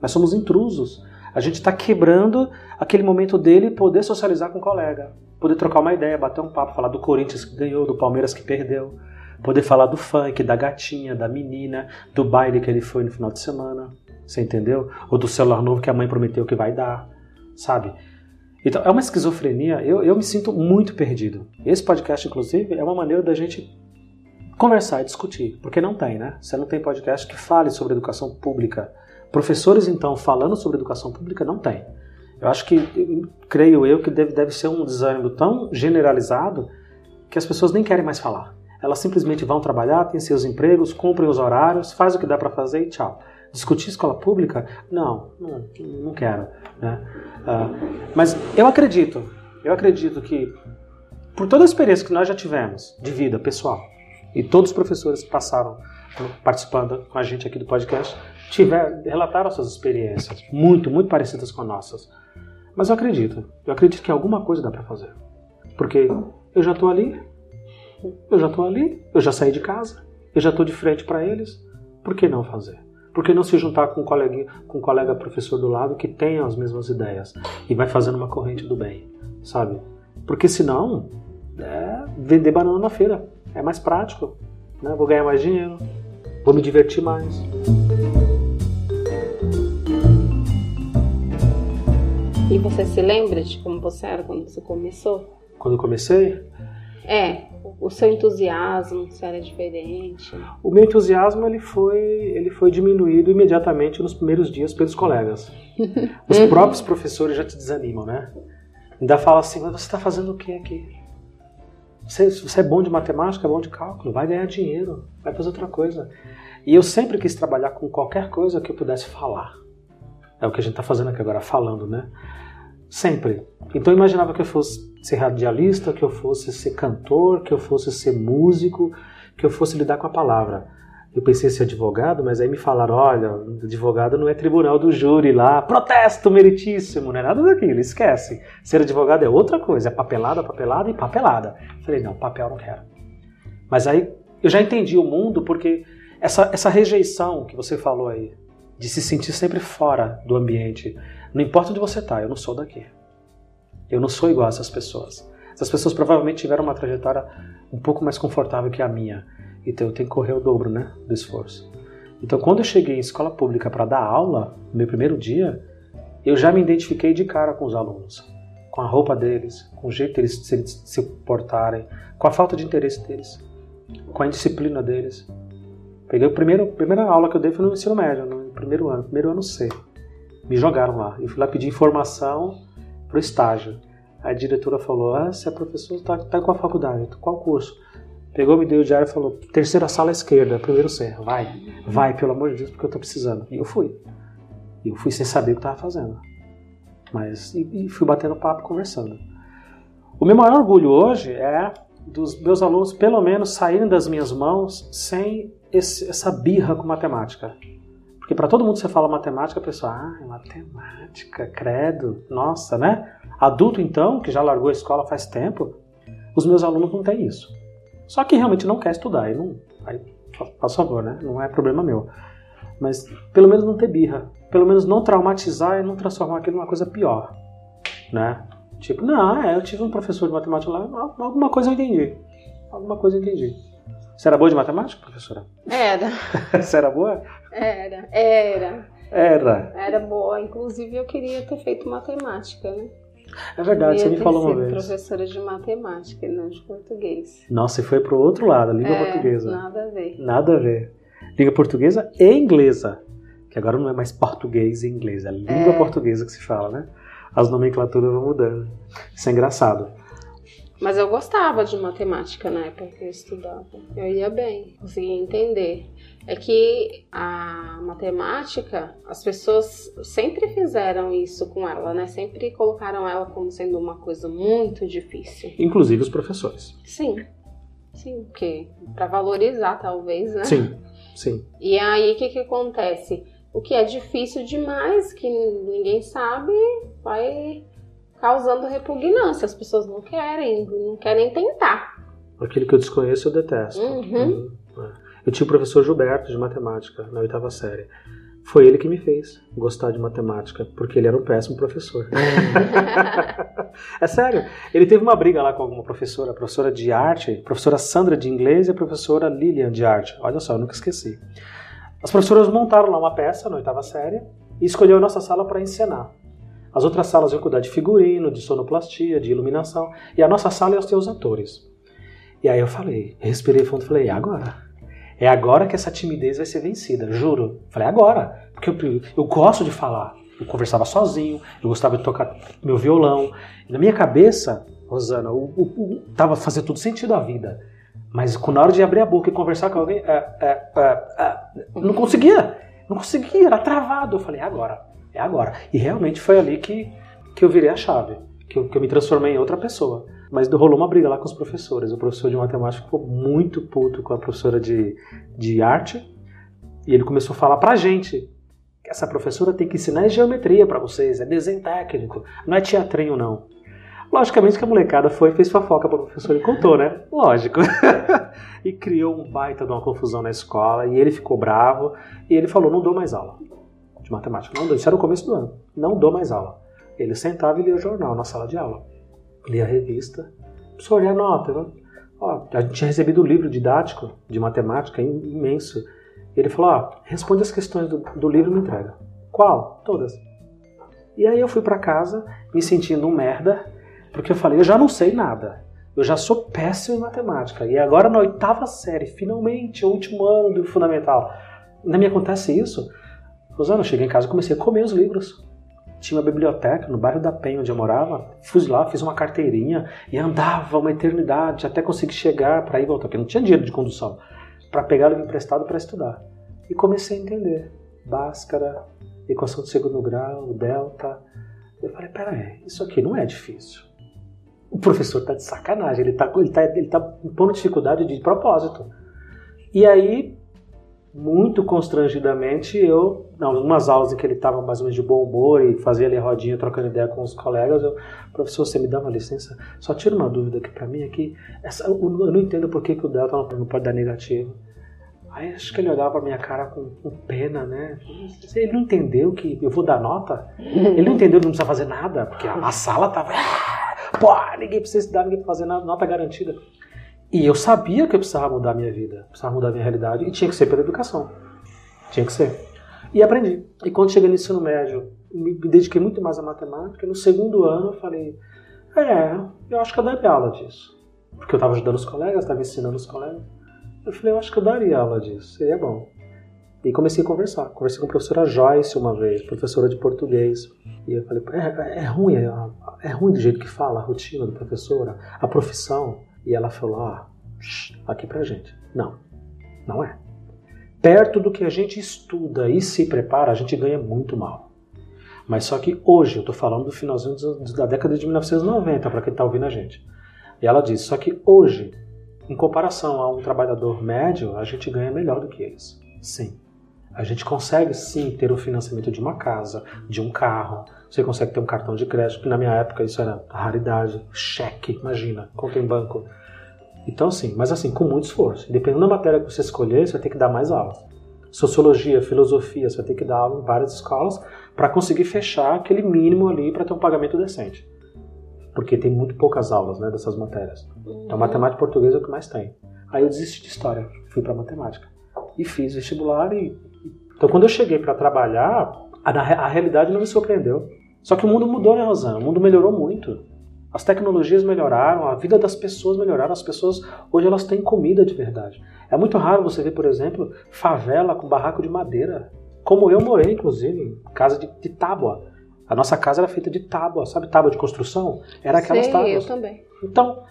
Nós somos intrusos. A gente está quebrando aquele momento dele poder socializar com o colega, poder trocar uma ideia, bater um papo, falar do Corinthians que ganhou, do Palmeiras que perdeu, poder falar do funk, da gatinha, da menina, do baile que ele foi no final de semana. Você entendeu? Ou do celular novo que a mãe prometeu que vai dar sabe? Então, é uma esquizofrenia, eu, eu me sinto muito perdido. Esse podcast, inclusive, é uma maneira da gente conversar e discutir, porque não tem, né? Você não tem podcast que fale sobre educação pública. Professores, então, falando sobre educação pública, não tem. Eu acho que, creio eu, que deve, deve ser um desânimo tão generalizado que as pessoas nem querem mais falar. Elas simplesmente vão trabalhar, têm seus empregos, cumprem os horários, faz o que dá para fazer e tchau. Discutir escola pública? Não, não, não quero. Né? Uh, mas eu acredito, eu acredito que por toda a experiência que nós já tivemos de vida pessoal e todos os professores que passaram participando com a gente aqui do podcast tiver, relataram suas experiências muito, muito parecidas com as nossas. Mas eu acredito, eu acredito que alguma coisa dá para fazer. Porque eu já estou ali, eu já estou ali, eu já saí de casa, eu já estou de frente para eles, por que não fazer? Por que não se juntar com um, coleguinha, com um colega professor do lado que tenha as mesmas ideias e vai fazendo uma corrente do bem, sabe? Porque senão, é vender banana na feira. É mais prático, né? Vou ganhar mais dinheiro, vou me divertir mais. E você se lembra de como você era quando você começou? Quando eu comecei? É, o seu entusiasmo, se era diferente. O meu entusiasmo ele foi, ele foi diminuído imediatamente nos primeiros dias pelos colegas. [LAUGHS] Os próprios professores já te desanimam, né? Ainda fala assim, mas você está fazendo o que aqui? Você, você é bom de matemática, é bom de cálculo, vai ganhar dinheiro, vai fazer outra coisa. E eu sempre quis trabalhar com qualquer coisa que eu pudesse falar. É o que a gente está fazendo aqui agora, falando, né? Sempre. Então eu imaginava que eu fosse ser radialista, que eu fosse ser cantor, que eu fosse ser músico, que eu fosse lidar com a palavra. Eu pensei em ser advogado, mas aí me falaram: olha, advogado não é tribunal do júri lá, protesto meritíssimo, não é nada daquilo, esquece. Ser advogado é outra coisa, é papelada, papelada e papelada. Falei: não, papel não quero. Mas aí eu já entendi o mundo porque essa, essa rejeição que você falou aí, de se sentir sempre fora do ambiente, não importa onde você está, eu não sou daqui. Eu não sou igual a essas pessoas. Essas pessoas provavelmente tiveram uma trajetória um pouco mais confortável que a minha. Então eu tenho que correr o dobro, né, do esforço. Então quando eu cheguei em escola pública para dar aula, no meu primeiro dia, eu já me identifiquei de cara com os alunos, com a roupa deles, com o jeito deles se, se portarem, com a falta de interesse deles, com a indisciplina deles. Peguei o primeiro, a primeira aula que eu dei foi no ensino médio, no primeiro ano, primeiro ano C. Me jogaram lá. Eu fui lá pedir informação para o estágio. A diretora falou: Ah, se a professora está tá com a faculdade, qual curso? Pegou, me deu o diário e falou: terceira sala à esquerda, primeiro C. Vai, vai, pelo amor de Deus, porque eu estou precisando. E eu fui. Eu fui sem saber o que estava fazendo. Mas, e, e fui batendo papo, conversando. O meu maior orgulho hoje é dos meus alunos, pelo menos, saírem das minhas mãos sem esse, essa birra com matemática. Porque para todo mundo você fala matemática, a pessoa, ah, matemática, credo, nossa, né? Adulto, então, que já largou a escola faz tempo, os meus alunos não têm isso. Só que realmente não quer estudar, aí, não, aí favor, né? Não é problema meu. Mas pelo menos não ter birra. Pelo menos não traumatizar e não transformar aquilo numa coisa pior, né? Tipo, não, é, eu tive um professor de matemática lá, alguma coisa eu entendi. Alguma coisa eu entendi. Você era boa de matemática, professora? Era. [LAUGHS] Você era boa? Era, era. Era. Era boa. Inclusive, eu queria ter feito matemática, né? É verdade, você me falou uma vez. professora de matemática, não de português. Nossa, e foi pro outro lado, língua é, portuguesa. Nada a ver. Nada a ver. Língua portuguesa e inglesa. Que agora não é mais português e inglês, é língua é. portuguesa que se fala, né? As nomenclaturas vão mudando. Isso é engraçado. Mas eu gostava de matemática na época que eu estudava. Eu ia bem, conseguia entender. É que a matemática, as pessoas sempre fizeram isso com ela, né? Sempre colocaram ela como sendo uma coisa muito difícil. Inclusive os professores. Sim. Sim, porque para valorizar talvez, né? Sim. Sim. E aí o que que acontece? O que é difícil demais, que ninguém sabe, vai causando repugnância. As pessoas não querem, não querem tentar. Aquilo que eu desconheço eu detesto. Uhum. Uhum. Eu tinha o professor Gilberto de matemática na oitava série. Foi ele que me fez gostar de matemática, porque ele era um péssimo professor. [LAUGHS] é sério. Ele teve uma briga lá com alguma professora, a professora de arte, a professora Sandra de inglês e a professora Lilian de arte. Olha só, eu nunca esqueci. As professoras montaram lá uma peça na oitava série e escolheu a nossa sala para encenar. As outras salas iam cuidar de figurino, de sonoplastia, de iluminação. E a nossa sala ter os atores. E aí eu falei, respirei fundo e falei, e agora? É agora que essa timidez vai ser vencida, juro. Falei, agora. Porque eu, eu gosto de falar. Eu conversava sozinho, eu gostava de tocar meu violão. E na minha cabeça, Rosana, o, tava fazendo tudo sentido a vida. Mas na hora de abrir a boca e conversar com alguém, é, é, é, é não conseguia. Não conseguia, era travado. Eu falei, é agora é agora. E realmente foi ali que, que eu virei a chave, que eu, que eu me transformei em outra pessoa. Mas rolou uma briga lá com os professores. O professor de matemática ficou muito puto com a professora de, de arte e ele começou a falar pra gente que essa professora tem que ensinar geometria para vocês, é desenho técnico, não é teatrinho não. Logicamente que a molecada foi e fez fofoca para o professor e contou, né? Lógico. [LAUGHS] e criou um baita de uma confusão na escola e ele ficou bravo e ele falou: não dou mais aula de matemática. Não dou, isso era o começo do ano. Não dou mais aula. Ele sentava e lia o jornal na sala de aula. Lia a revista. Professor, e a nota? Ó, a gente tinha recebido um livro didático de matemática imenso. Ele falou, ó, responde as questões do, do livro e me entrega. Qual? Todas. E aí eu fui para casa me sentindo um merda, porque eu falei, eu já não sei nada. Eu já sou péssimo em matemática. E agora na oitava série, finalmente, o último ano do fundamental. Não me acontece isso. Rosana, eu cheguei em casa e comecei a comer os livros. Tinha uma biblioteca no bairro da Penha, onde eu morava. Fui lá, fiz uma carteirinha e andava uma eternidade até conseguir chegar para ir voltar, porque não tinha dinheiro de condução, para pegar o emprestado para estudar. E comecei a entender. Bhaskara, equação de segundo grau, delta. Eu falei, peraí, isso aqui não é difícil. O professor está de sacanagem, ele está ele tá, ele tá pondo dificuldade de propósito. E aí, muito constrangidamente, eu, não, umas aulas em que ele estava mais ou menos de bom humor e fazia ali a rodinha trocando ideia com os colegas, eu, professor, você me dá uma licença? Só tira uma dúvida aqui para mim aqui. Essa, eu não entendo por que, que o delta não pode dar negativo. Aí acho que ele olhava pra minha cara com, com, pena, né? Ele não entendeu que eu vou dar nota? Ele não entendeu que não precisa fazer nada, porque a, a sala tava. Ah, pô, ninguém precisa estudar, ninguém precisa fazer nada, nota garantida. E eu sabia que eu precisava mudar a minha vida, precisava mudar a minha realidade, e tinha que ser pela educação. Tinha que ser. E aprendi. E quando cheguei no ensino médio, me dediquei muito mais à matemática. No segundo ano, eu falei: é, eu acho que eu daria aula disso. Porque eu estava ajudando os colegas, estava ensinando os colegas. Eu falei, eu acho que eu daria aula disso, seria bom. E comecei a conversar. Conversei com a professora Joyce uma vez, professora de português. E eu falei, é, é ruim, é, é, ruim do jeito que fala, a rotina da professora, a profissão. E ela falou, ah, aqui pra gente. Não, não é. Perto do que a gente estuda e se prepara, a gente ganha muito mal. Mas só que hoje, eu estou falando do finalzinho da década de 1990, para quem está ouvindo a gente. E ela disse, só que hoje em comparação a um trabalhador médio, a gente ganha melhor do que eles. Sim. A gente consegue sim ter o financiamento de uma casa, de um carro. Você consegue ter um cartão de crédito, que na minha época isso era raridade. Cheque, imagina, conta em banco. Então sim, mas assim, com muito esforço. Dependendo da matéria que você escolher, você vai ter que dar mais aulas. Sociologia, filosofia, você vai ter que dar aula em várias escolas para conseguir fechar aquele mínimo ali para ter um pagamento decente porque tem muito poucas aulas né, dessas matérias. Então, uhum. matemática e português é o que mais tem. Aí eu desisti de história, fui para matemática. E fiz vestibular e. Então, quando eu cheguei para trabalhar, a, a realidade não me surpreendeu. Só que o mundo mudou, né, Rosana? O mundo melhorou muito. As tecnologias melhoraram, a vida das pessoas melhoraram. As pessoas hoje elas têm comida de verdade. É muito raro você ver, por exemplo, favela com barraco de madeira. Como eu morei, inclusive, em casa de, de tábua. A nossa casa era feita de tábua, sabe tábua de construção? Era aquelas Sei, tábuas. eu também. Então,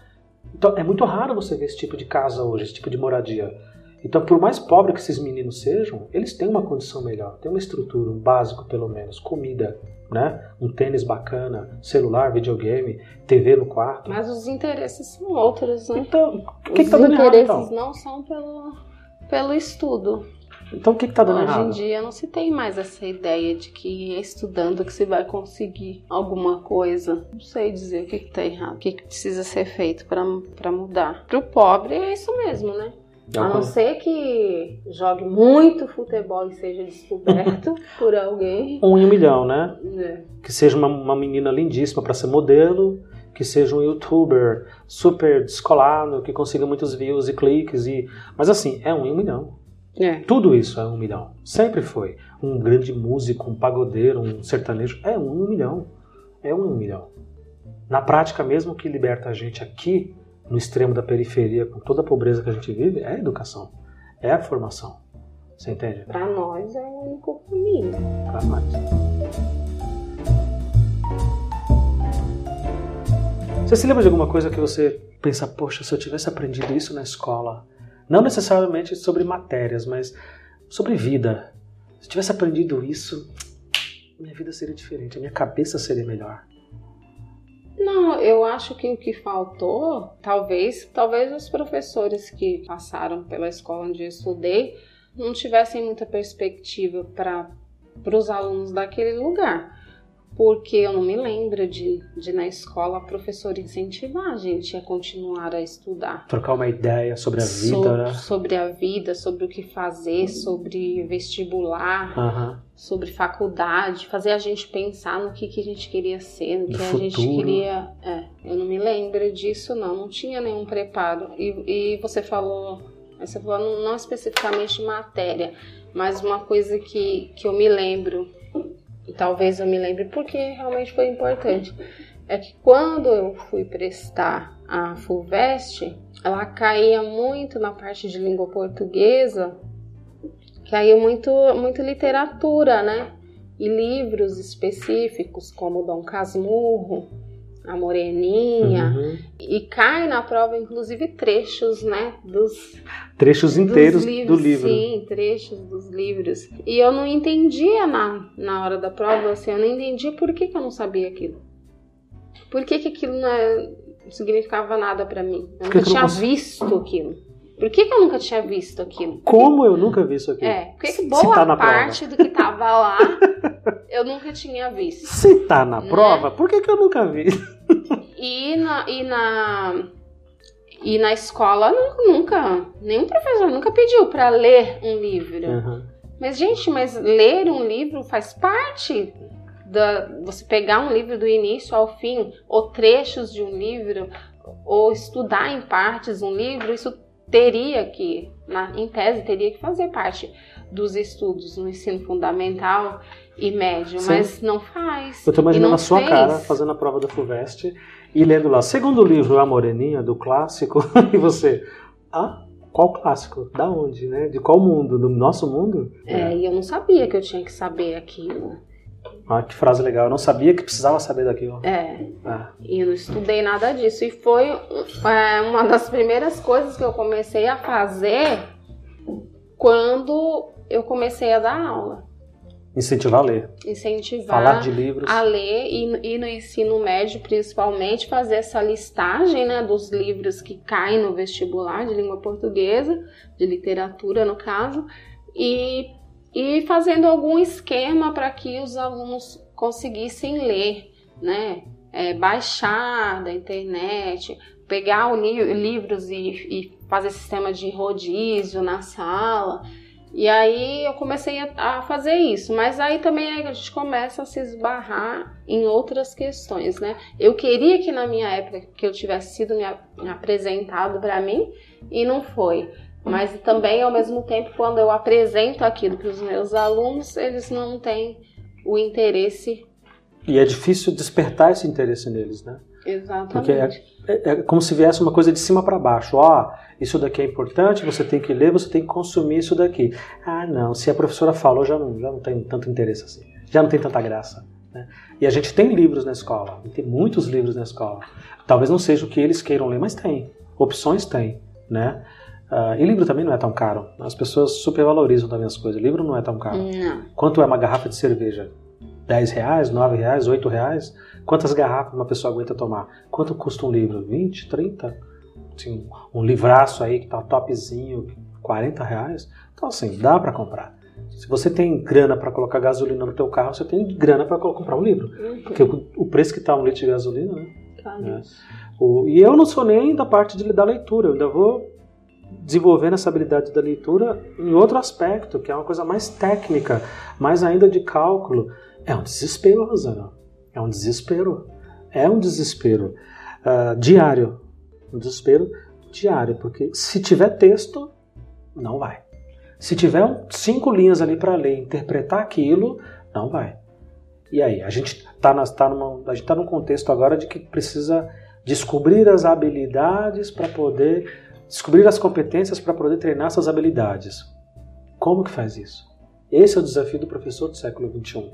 então, é muito raro você ver esse tipo de casa hoje, esse tipo de moradia. Então, por mais pobre que esses meninos sejam, eles têm uma condição melhor, têm uma estrutura, um básico pelo menos, comida, né? Um tênis bacana, celular, videogame, TV no quarto. Mas os interesses são outros, né? Então, o que, os que tá dando errado, então? interesses não são pelo, pelo estudo. Então o que está dando Hoje errado? em dia não se tem mais essa ideia de que é estudando que se vai conseguir alguma coisa. Não sei dizer o que está errado, o que, que precisa ser feito para mudar. Para o pobre é isso mesmo, né? A não ser que jogue muito futebol e seja descoberto [LAUGHS] por alguém. Um em um milhão, né? É. Que seja uma, uma menina lindíssima para ser modelo, que seja um youtuber super descolado, que consiga muitos views e cliques. e Mas assim, é um em um milhão. É. Tudo isso é um milhão. Sempre foi. Um grande músico, um pagodeiro, um sertanejo. É um em um milhão. É um em um milhão. Na prática, mesmo o que liberta a gente aqui, no extremo da periferia, com toda a pobreza que a gente vive, é a educação. É a formação. Você entende? Para nós é o único caminho. Para nós. Você se lembra de alguma coisa que você pensa, poxa, se eu tivesse aprendido isso na escola, não necessariamente sobre matérias, mas sobre vida. Se eu tivesse aprendido isso, minha vida seria diferente, a minha cabeça seria melhor. Não, eu acho que o que faltou, talvez, talvez os professores que passaram pela escola onde eu estudei não tivessem muita perspectiva para os alunos daquele lugar porque eu não me lembro de, de na escola a professora incentivar a gente a continuar a estudar. Trocar uma ideia sobre a vida, so, né? Sobre a vida, sobre o que fazer, sobre vestibular, Uhum. sobre faculdade, fazer a gente pensar no que, que a gente queria ser, no que a gente futuro. queria. É, eu não me lembro disso, não. Não tinha nenhum preparo. E, e você falou, você falou não, não especificamente matéria, mas uma coisa que, que eu me lembro talvez eu me lembre porque realmente foi importante. É que quando eu fui prestar a FUVEST, ela caía muito na parte de língua portuguesa, caiu muito, muito literatura, né? E livros específicos, como Dom Casmurro, a Moreninha, uhum. e cai na prova, inclusive, trechos, né, dos... Trechos inteiros livros, do livro. Sim, trechos dos livros. E eu não entendia na, na hora da prova, assim, eu não entendia por que, que eu não sabia aquilo. Por que, que aquilo não, é, não significava nada para mim. Eu nunca tinha visto aquilo. Por que, que, eu nunca tinha visto aquilo? Como eu nunca vi isso aqui? É, porque que boa tá parte prova. do que tava lá [LAUGHS] eu nunca tinha visto. Se tá na né? prova, por que, que eu nunca vi? E na, e na, e na escola nunca, nenhum professor nunca pediu para ler um livro. Uhum. Mas, gente, mas ler um livro faz parte da, você pegar um livro do início ao fim, ou trechos de um livro, ou estudar em partes um livro, isso teria que, na, em tese, teria que fazer parte dos estudos no ensino fundamental e médio, Sim. mas não faz. Eu tô imaginando a sua fez. cara fazendo a prova da FUVEST e lendo lá, segundo livro A Moreninha, do clássico, [LAUGHS] e você, ah, qual clássico? Da onde, né? De qual mundo? Do nosso mundo? É, é, e eu não sabia que eu tinha que saber aquilo. Ah, que frase legal. Eu não sabia que precisava saber daquilo. É. Ah. E eu não estudei nada disso. E foi é, uma das primeiras coisas que eu comecei a fazer quando eu comecei a dar aula. Incentivar a ler. Incentivar Falar de livros. a ler e, e, no ensino médio, principalmente, fazer essa listagem né, dos livros que caem no vestibular de língua portuguesa, de literatura no caso, e e fazendo algum esquema para que os alunos conseguissem ler, né? É, baixar da internet, pegar li livros e, e, fazer sistema de rodízio na sala. E aí eu comecei a, a, fazer isso, mas aí também a gente começa a se esbarrar em outras questões, né? Eu queria que na minha época que eu tivesse sido me, me apresentado para mim e não foi. Mas também, ao mesmo tempo, quando eu apresento aquilo para os meus alunos, eles não têm o interesse. E é difícil despertar esse interesse neles, né? Exatamente. Porque é, é, é como se viesse uma coisa de cima para baixo. Ó, oh, isso daqui é importante, você tem que ler, você tem que consumir isso daqui. Ah, não, se a professora falou, já não, já não tem tanto interesse assim. Já não tem tanta graça. Né? E a gente tem livros na escola, tem muitos livros na escola. Talvez não seja o que eles queiram ler, mas tem. Opções tem, né? Uh, e livro também não é tão caro. As pessoas supervalorizam também as coisas. Livro não é tão caro. Não. Quanto é uma garrafa de cerveja? 10 reais, 9 reais, 8 reais? Quantas garrafas uma pessoa aguenta tomar? Quanto custa um livro? 20, 30? Assim, um livraço aí que tá topzinho, 40 reais? Então assim, dá para comprar. Se você tem grana para colocar gasolina no teu carro, você tem grana para comprar um livro. Uhum. Porque o, o, preço que tá um litro de gasolina, né? Claro. É. O, e eu não sou nem da parte de, da leitura, eu ainda vou desenvolvendo essa habilidade da leitura em outro aspecto, que é uma coisa mais técnica, mais ainda de cálculo. É um desespero, Rosana. É um desespero. É um desespero uh, diário. Um desespero diário, porque se tiver texto, não vai. Se tiver cinco linhas ali para ler, interpretar aquilo, não vai. E aí, a gente está tá gente tá num contexto agora de que precisa descobrir as habilidades para poder Descobrir as competências para poder treinar essas habilidades. Como que faz isso? Esse é o desafio do professor do século XXI.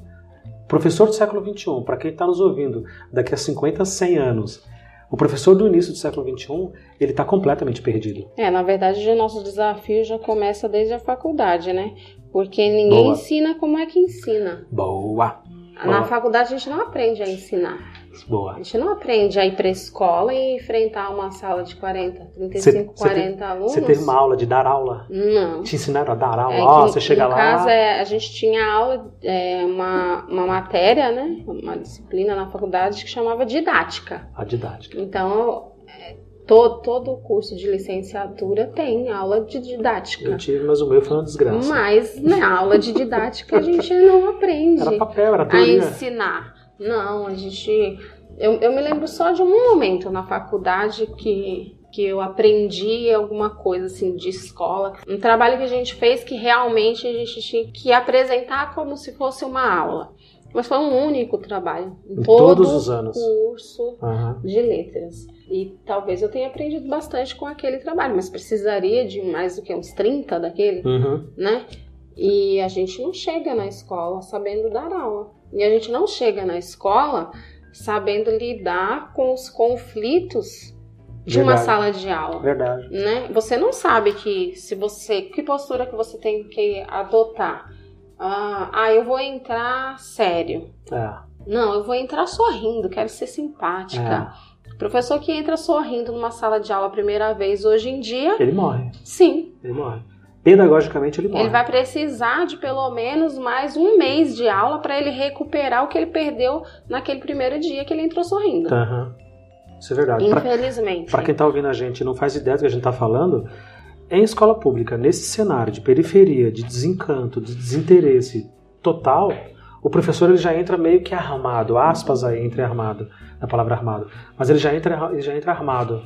Professor do século XXI, para quem está nos ouvindo daqui a 50, 100 anos, o professor do início do século XXI, ele está completamente perdido. É, na verdade, o nosso desafio já começa desde a faculdade, né? Porque ninguém Boa. ensina como é que ensina. Boa! Na Boa. faculdade a gente não aprende a ensinar. Boa. A gente não aprende a ir para a escola e enfrentar uma sala de 40, 35, cê, 40 cê alunos. Você teve uma aula de dar aula? Não. Te ensinaram a dar aula? É Ó, você chega no lá. No caso, é, a gente tinha aula, é, uma, uma matéria, né? Uma disciplina na faculdade que chamava didática. A didática. Então, é, todo, todo o curso de licenciatura tem aula de didática. Eu tive, mas o meu foi uma desgraça. Mas na né, aula de didática a gente não [LAUGHS] aprende. Era papel, era teoria. A ensinar. Não, a gente. Eu, eu me lembro só de um momento na faculdade que, que eu aprendi alguma coisa assim de escola. Um trabalho que a gente fez que realmente a gente tinha que apresentar como se fosse uma aula. Mas foi um único trabalho. Em todos os anos. curso Aham. de letras. E talvez eu tenha aprendido bastante com aquele trabalho, mas precisaria de mais do que uns 30 daquele, Uhum. né? E a gente não chega na escola sabendo dar aula. E a gente não chega na escola sabendo lidar com os conflitos de uma Verdade. sala de aula Verdade. né? Você não sabe que se você que postura que você tem que adotar. Ah, ah, eu vou entrar sério. É. Não, eu vou entrar sorrindo, quero ser simpática. Professor que entra sorrindo numa sala de aula a primeira vez hoje em dia, Ele morre. sim, Ele morre. Pedagogicamente ele morre. ele vai precisar de pelo menos mais um mês de aula para ele recuperar o que ele perdeu naquele primeiro dia que ele entrou sorrindo. Aham. Isso é verdade. Infelizmente. Pra quem tá ouvindo a gente e não faz ideia do que a gente tá falando, em escola pública, nesse cenário de periferia, de desencanto, de desinteresse total, o professor ele já entra meio que armado, aspas aí entre armado, na palavra armado, mas ele já entra, ele já entra armado.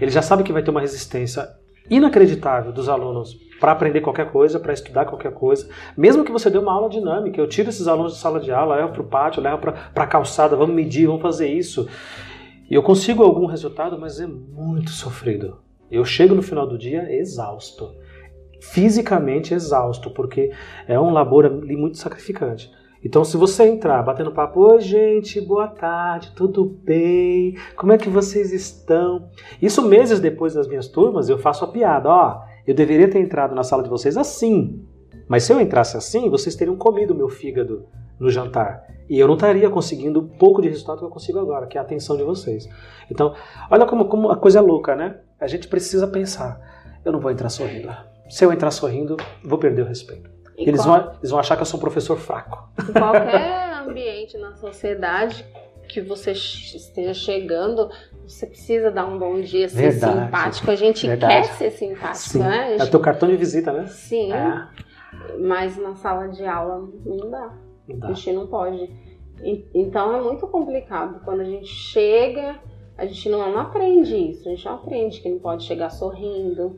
Ele já sabe que vai ter uma resistência inacreditável dos alunos para aprender qualquer coisa, para estudar qualquer coisa. Mesmo que você dê uma aula dinâmica, eu tiro esses alunos de sala de aula, levo para o pátio, levo para a calçada, vamos medir, vamos fazer isso. E eu consigo algum resultado, mas é muito sofrido. Eu chego no final do dia exausto. Fisicamente exausto, porque é um labor muito sacrificante. Então, se você entrar batendo papo, oi gente, boa tarde, tudo bem? Como é que vocês estão? Isso meses depois das minhas turmas, eu faço a piada, ó, eu deveria ter entrado na sala de vocês assim. Mas se eu entrasse assim, vocês teriam comido o meu fígado no jantar. E eu não estaria conseguindo o pouco de resultado que eu consigo agora, que é a atenção de vocês. Então, olha como, como a coisa é louca, né? A gente precisa pensar. Eu não vou entrar sorrindo. Se eu entrar sorrindo, vou perder o respeito. E Eles qual- vão, eles vão achar que eu sou um professor fraco. Em qualquer ambiente na sociedade que você esteja chegando, você precisa dar um bom dia, ser Verdade. simpático. A gente Verdade. quer ser simpático, Sim. né? A É o gente- teu cartão de visita, né? Sim, É, mas na sala de aula não dá. não A dá. gente não pode. Então é muito complicado. Quando a gente chega, a gente não, não aprende isso. A gente não aprende que não pode chegar sorrindo.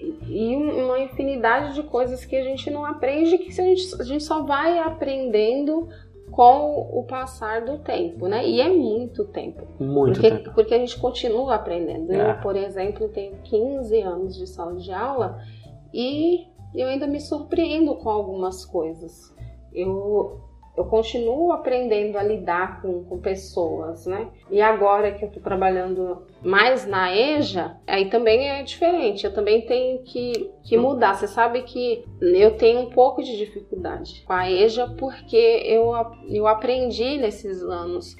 E e um- uma infinidade de coisas que a gente não aprende, que a gente, a gente só vai aprendendo com o passar do tempo, né? E é muito tempo. Muito Porque, tempo. porque a gente continua aprendendo. É. Eu, por exemplo, tenho 15 anos de sala de aula e eu ainda me surpreendo com algumas coisas. Eu, eu continuo aprendendo a lidar com, com pessoas, né? E agora que eu tô trabalhando mais na EJA, aí também é diferente. Eu também tenho que, que mudar. Você sabe que eu tenho um pouco de dificuldade com a EJA porque eu, eu aprendi nesses anos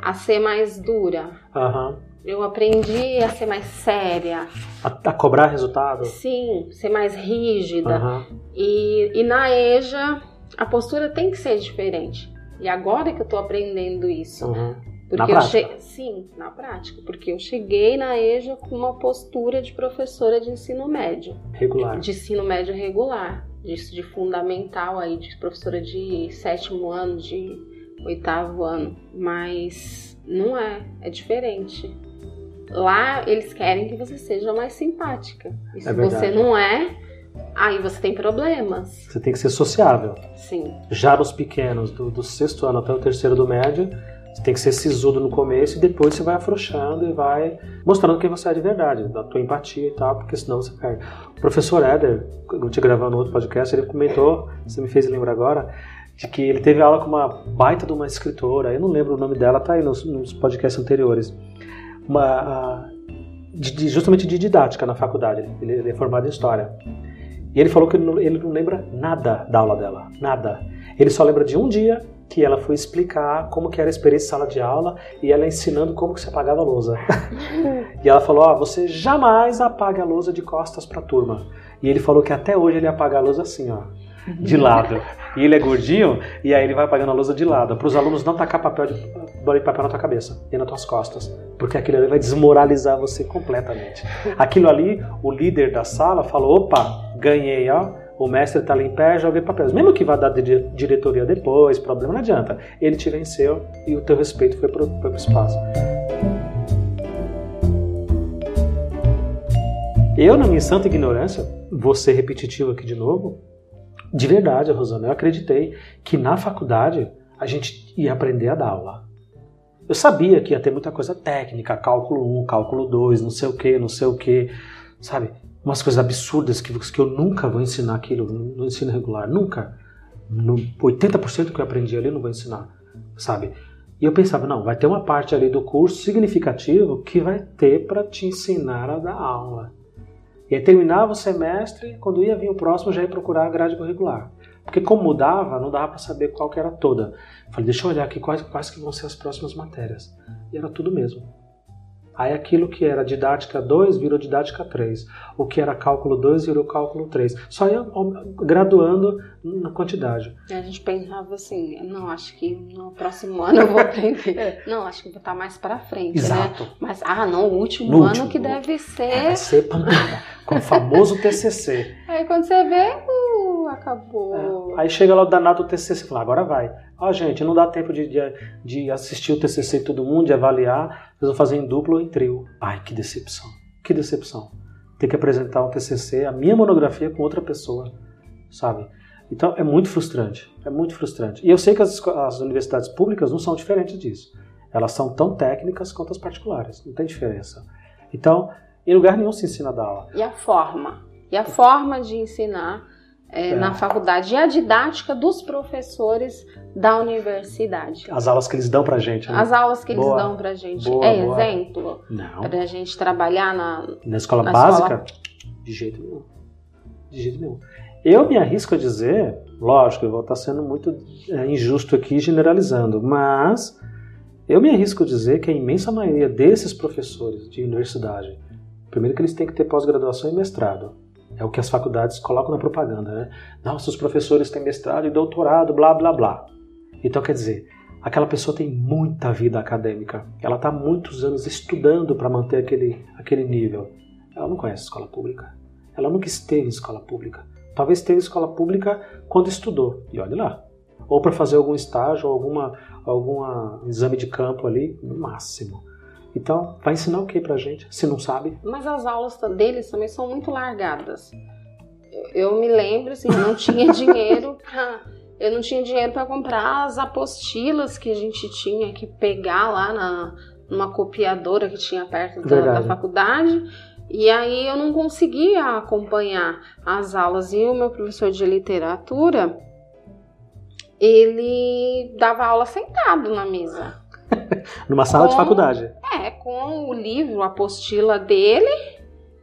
a ser mais dura. Aham. Eu aprendi a ser mais séria, A, a cobrar resultado. sim, ser mais rígida. Aham. E, e na EJA, a postura tem que ser diferente. E agora que eu tô aprendendo isso. Uhum. Porque Na eu che- Sim, na prática. Porque eu cheguei na EJA com uma postura de professora de ensino médio. Regular. De ensino médio regular. De, de fundamental aí, de professora de sétimo ano, de oitavo ano. Mas não é, é diferente. Lá eles querem que você seja mais simpática. E se É você não é, aí você tem problemas. Você tem que ser sociável. Sim. Já nos pequenos, do, do sexto ano até o terceiro do médio, você tem que ser sisudo no começo e depois você vai afrouxando e vai mostrando quem você é de verdade, da tua empatia e tal, porque senão você perde. O professor Éder, eu te gravando outro podcast, ele comentou, você me fez lembrar agora, de que ele teve aula com uma baita de uma escritora, eu não lembro o nome dela, tá aí nos, nos podcasts anteriores. Uma, a- de- de- justamente de didática na faculdade, ele, ele é formado em História. E ele falou que ele não, ele não lembra nada da aula dela, nada. Ele só lembra de um dia que ela foi explicar como que era a experiência de sala de aula e ela ensinando como que se apagava a lousa. [LAUGHS] e ela falou, ó, você jamais apaga a lousa de costas para a turma. E ele falou que até hoje ele apaga a lousa assim, ó, de [LAUGHS] lado. E ele é gordinho e aí ele vai apagando a lousa de lado, para os alunos não tacar papel de, de papel na tua cabeça e nas tuas costas, porque aquilo ali vai desmoralizar você completamente. [LAUGHS] Aquilo ali, o líder da sala falou, opa, ganhei, ó. O mestre está ali em pé, joguei papéis. Mesmo que vá dar dire- diretoria depois, problema não adianta. Ele te venceu e o teu respeito foi foi pro espaço. Eu, na minha santa ignorância, vou ser repetitivo aqui de novo, de verdade, Rosana, eu acreditei que na faculdade a gente ia aprender a dar aula. Eu sabia que ia ter muita coisa técnica, cálculo 1, cálculo 2, não sei o que, não sei o que, sabe? Umas coisas absurdas que, que eu nunca vou ensinar aquilo no ensino regular, nunca. No 80% que eu aprendi ali eu não vou ensinar, sabe? E eu pensava, não, vai ter uma parte ali do curso significativo que vai ter para te ensinar a dar aula. E aí terminava o semestre, quando ia vir o próximo, já ia procurar a grade curricular. Porque como mudava, não dava para saber qual que era toda. Falei, deixa eu olhar aqui quais, quais que vão ser as próximas matérias. E era tudo mesmo. Aí aquilo que era didática 2 virou didática 3. O que era cálculo 2 virou cálculo 3. Só ia graduando na quantidade. A gente pensava assim, não, acho que no próximo [LAUGHS] ano eu vou aprender. é. Não, acho que vou estar mais para frente, né? Exato. né? Mas, ah, não, o último No ano último. que deve ser... É, vai ser pancada, com o famoso TCC. [LAUGHS] Aí quando você vê, acabou. É. Aí chega lá o danado do TCC e fala, agora vai. Ó, gente, não dá tempo de, de, de assistir o TCC todo mundo, de avaliar. Vocês vão fazer em duplo ou em trio. Ai, que decepção. Que decepção. Ter que apresentar um TCC, a minha monografia com outra pessoa, sabe? Então é muito frustrante. É muito frustrante. E eu sei que as, as universidades públicas não são diferentes disso. Elas são tão técnicas quanto as particulares. Não tem diferença. Então, em lugar nenhum se ensina a dar aula. E a forma? E a forma de ensinar é, É. na faculdade e a didática dos professores da universidade. As aulas que eles dão pra gente. Né? As aulas que eles Boa. dão pra gente Boa, é boa. exemplo Não. pra gente trabalhar na. Na escola Na básica? De jeito nenhum. De jeito nenhum. Eu me arrisco a dizer, lógico, eu vou estar sendo muito é, injusto aqui generalizando, mas eu me arrisco a dizer que a imensa maioria desses professores de universidade, primeiro que eles têm que ter pós-graduação e mestrado. É o que as faculdades colocam na propaganda, né? Nossa, os professores têm mestrado e doutorado, blá, blá, blá. Então, quer dizer, aquela pessoa tem muita vida acadêmica. Ela está muitos anos estudando para manter aquele, aquele nível. Ela não conhece escola pública. Ela nunca esteve em escola pública. Talvez esteve em escola pública quando estudou. E olhe lá. Ou para fazer algum estágio, alguma, alguma exame de campo ali, no máximo. Então, vai ensinar o que pra gente, se não sabe? Mas as aulas deles também são muito largadas. Eu, eu me lembro, assim, não tinha [LAUGHS] dinheiro pra. Eu não tinha dinheiro para comprar as apostilas que a gente tinha que pegar lá na, numa copiadora que tinha perto da, da faculdade. E aí eu não conseguia acompanhar as aulas. E o meu professor de literatura, ele dava aula sentado na mesa. [LAUGHS] Numa sala de Como? faculdade. É, com o livro, a apostila dele,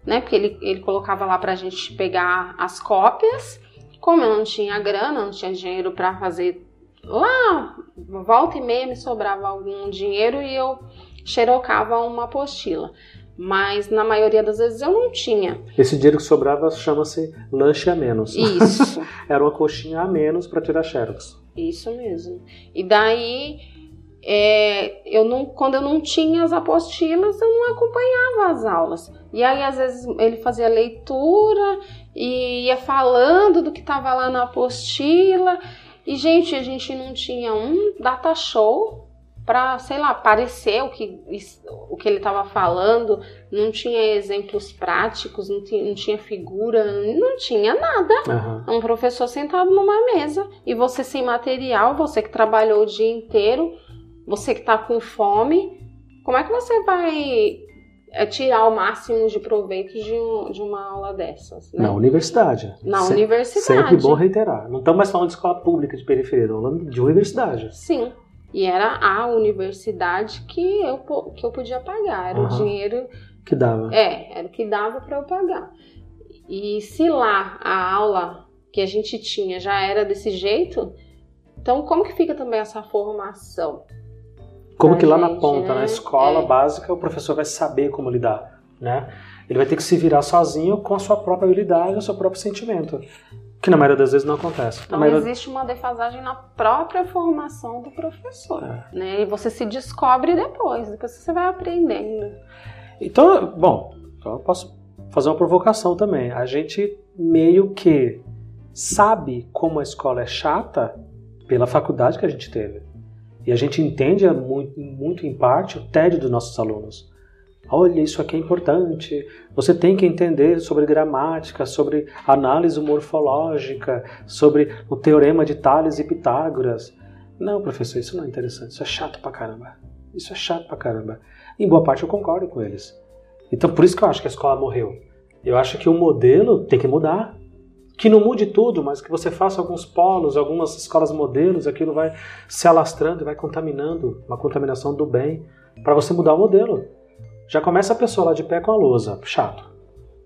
né? Porque ele, ele colocava lá pra gente pegar as cópias. Como eu não tinha grana, não tinha dinheiro pra fazer lá, volta e meia me sobrava algum dinheiro e eu xerocava uma apostila. Mas na maioria das vezes eu não tinha. Esse dinheiro que sobrava chama-se lanche a menos. Isso. [LAUGHS] Era uma coxinha a menos para tirar xerox. Isso mesmo. E daí, é, eu não, quando eu não tinha as apostilas, eu não acompanhava as aulas. E aí, às vezes, ele fazia leitura e ia falando do que estava lá na apostila. E, gente, a gente não tinha um data show para, sei lá, parecer o que, o que ele estava falando, não tinha exemplos práticos, não tinha, não tinha figura, não tinha nada Aham. um professor sentado numa mesa e você sem material, você que trabalhou o dia inteiro, você que tá com fome, como é que você vai é, tirar o máximo de proveito de, um- de uma aula dessas? Né? Na universidade. Na Se- universidade. Sempre bom reiterar. Não estamos mais falando de escola pública de periferia, estamos falando de universidade. Sim. E era a universidade que eu, que eu podia pagar, era o Aham. dinheiro Que dava. É, era o que dava para eu pagar. E se lá a aula que a gente tinha já era desse jeito, então como que fica também essa formação? Como que lá na gente, ponta, né? na escola É. básica, o professor vai saber como lidar, né? Ele vai ter que se virar sozinho com a sua própria habilidade, o seu próprio sentimento. Que na maioria das vezes não acontece. Na Então maioria- existe uma defasagem na própria formação do professor, É. né? E você se descobre depois, depois você vai aprendendo. Então, bom, então eu posso fazer uma provocação também. A gente meio que sabe como a escola é chata pela faculdade que a gente teve. E a gente entende muito, muito em parte o tédio dos nossos alunos. Olha, isso aqui é importante. Você tem que entender sobre gramática, sobre análise morfológica, sobre o teorema de Tales e Pitágoras. Não, professor, isso não é interessante, isso é chato pra caramba. Isso é chato pra caramba. Em boa parte eu concordo com eles. Então por isso que eu acho que a escola morreu. Eu acho que o modelo tem que mudar. Que não mude tudo, mas que você faça alguns polos, algumas escolas modelos, aquilo vai se alastrando e vai contaminando, uma contaminação do bem, para você mudar o modelo. Já começa a pessoa lá de pé com a lousa, chato.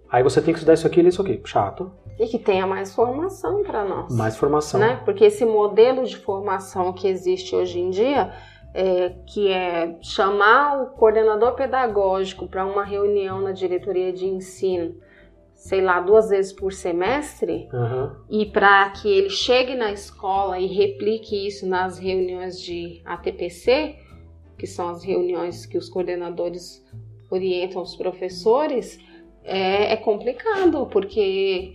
Aí você tem que estudar isso aqui e isso aqui, chato. E que tenha mais formação para nós. Mais formação. Né? Porque esse modelo de formação que existe hoje em dia, é, que é chamar o coordenador pedagógico para uma reunião na diretoria de ensino, sei lá, duas vezes por semestre, Uhum. e para que ele chegue na escola e replique isso nas reuniões de ATPC, que são as reuniões que os coordenadores orientam os professores, é, é complicado, porque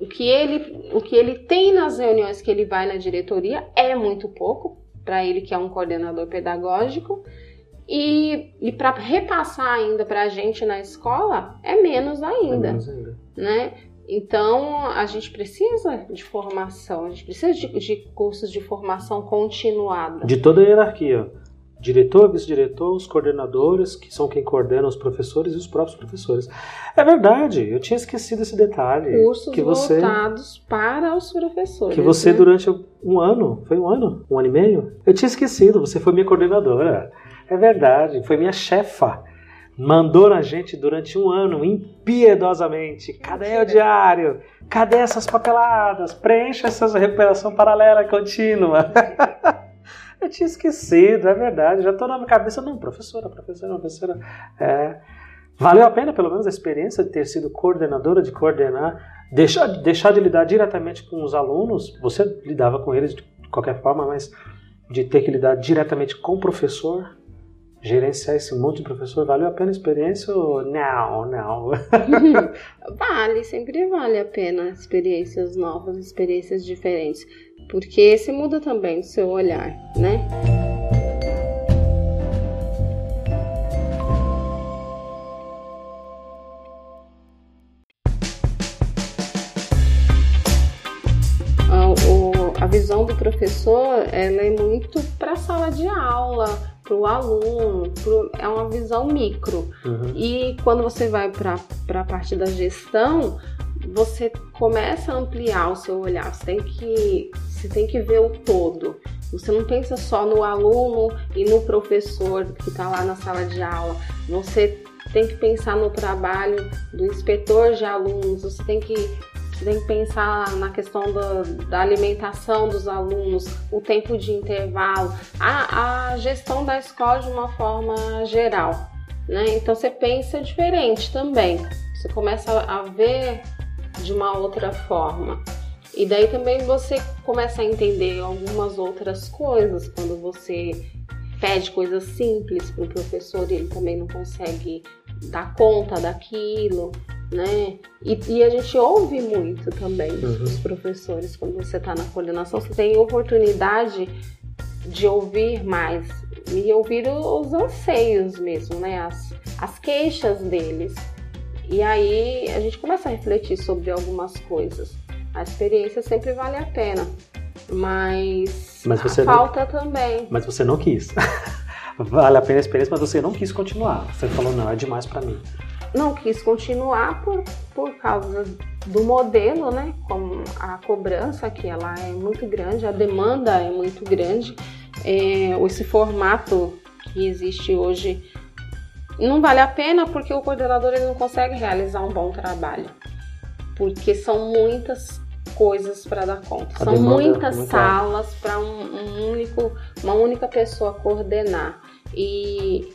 o que, ele, o que ele tem nas reuniões que ele vai na diretoria é muito pouco para ele que é um coordenador pedagógico e, e para repassar ainda para a gente na escola é menos ainda, Menos ainda. né? Então a gente precisa de formação, a gente precisa de, de cursos de formação continuada. De toda a hierarquia. Diretor, vice-diretor, os coordenadores, que são quem coordena os professores e os próprios professores. É verdade, eu tinha esquecido esse detalhe. Cursos que você, voltados para os professores. que você né? durante um ano, foi um ano? Um ano e meio? Eu tinha esquecido, você foi minha coordenadora. É verdade, foi minha chefa. Mandou na gente durante um ano, impiedosamente. Cadê o diário? Cadê essas papeladas? Preencha essa recuperação paralela contínua. [LAUGHS] Eu tinha esquecido, é verdade. Já estou na minha cabeça. Não, professora, professora, professora. É, valeu a pena, pelo menos, a experiência de ter sido coordenadora, de coordenar, deixar, deixar de lidar diretamente com os alunos. Você lidava com eles de qualquer forma, mas de ter que lidar diretamente com o professor, gerenciar esse monte de professor, valeu a pena a experiência ou não, não? [LAUGHS] Vale, sempre vale a pena experiências novas, experiências diferentes. Porque se muda também o seu olhar, né? A, o- a visão do professor ela é muito para a sala de aula, para o aluno, pro- é uma visão micro. Uhum. E quando você vai para a parte da gestão, você começa a ampliar o seu olhar. Você tem que, você tem que ver o todo. Você não pensa só no aluno e no professor que está lá na sala de aula. Você tem que pensar no trabalho do inspetor de alunos. Você tem que, tem que pensar na questão da, da alimentação dos alunos, o tempo de intervalo, a, a gestão da escola de uma forma geral. Né? Então você pensa diferente também. Você começa a ver de uma outra forma. E daí também você começa a entender algumas outras coisas quando você pede coisas simples para o professor e ele também não consegue dar conta daquilo, né? E, e a gente ouve muito também Uhum. os professores quando você está na coordenação, você tem oportunidade de ouvir mais e ouvir os anseios mesmo, né? As, as queixas deles. E aí a gente começa a refletir sobre algumas coisas. A experiência sempre vale a pena, mas, Mas você a não- falta também. Mas você não quis. [LAUGHS] vale a pena a experiência, mas você não quis continuar. Você falou, não, é demais pra mim. Não quis continuar por, por causa do modelo, né? Como a cobrança que ela é muito grande, a demanda é muito grande. É, esse formato que existe hoje não vale a pena porque o coordenador ele não consegue realizar um bom trabalho. Porque são muitas coisas para dar conta. A são é muitas muito salas para um, um único, uma única pessoa coordenar. E,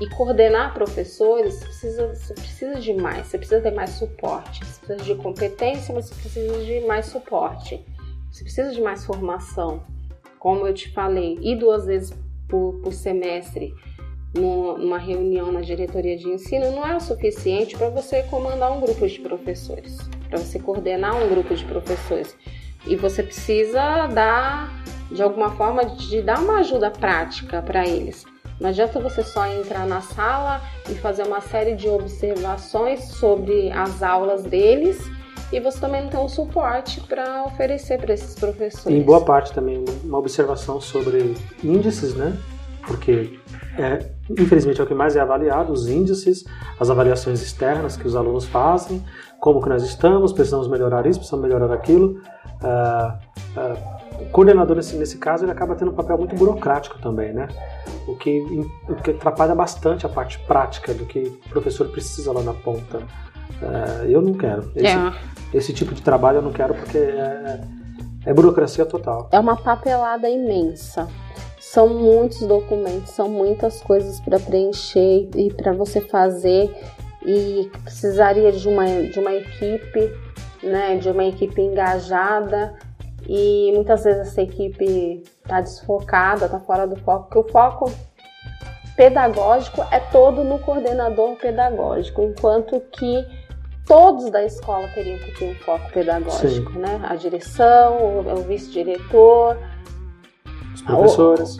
e coordenar professores precisa, você precisa de mais, você precisa ter mais suporte, você precisa de competência, mas você precisa de mais suporte, você precisa de mais formação. Como eu te falei, ir duas vezes por, por semestre numa reunião na diretoria de ensino não é o suficiente para você comandar um grupo de professores, para você coordenar um grupo de professores. E você precisa dar, de alguma forma, de dar uma ajuda prática para eles. Não adianta você só entrar na sala e fazer uma série de observações sobre as aulas deles e você também não tem um suporte para oferecer para esses professores. Em boa parte também, uma observação sobre índices, né? Porque, é, infelizmente, é o que mais é avaliado, os índices, as avaliações externas que os alunos fazem, como que nós estamos, precisamos melhorar isso, precisamos melhorar aquilo. Uh, uh, o coordenador, nesse, nesse caso, ele acaba tendo um papel muito burocrático também, né? O que, o que atrapalha bastante a parte prática do que o professor precisa lá na ponta. Uh, eu não quero. Esse, é. esse, tipo de trabalho eu não quero porque é, é burocracia total. É uma papelada imensa. São muitos documentos, são muitas coisas para preencher e para você fazer e precisaria de uma, de uma equipe, né, de uma equipe engajada e muitas vezes essa equipe está desfocada, está fora do foco, porque o foco pedagógico é todo no coordenador pedagógico, enquanto que todos da escola teriam que ter um foco pedagógico, Sim. né? A direção, o, o vice-diretor, os professores,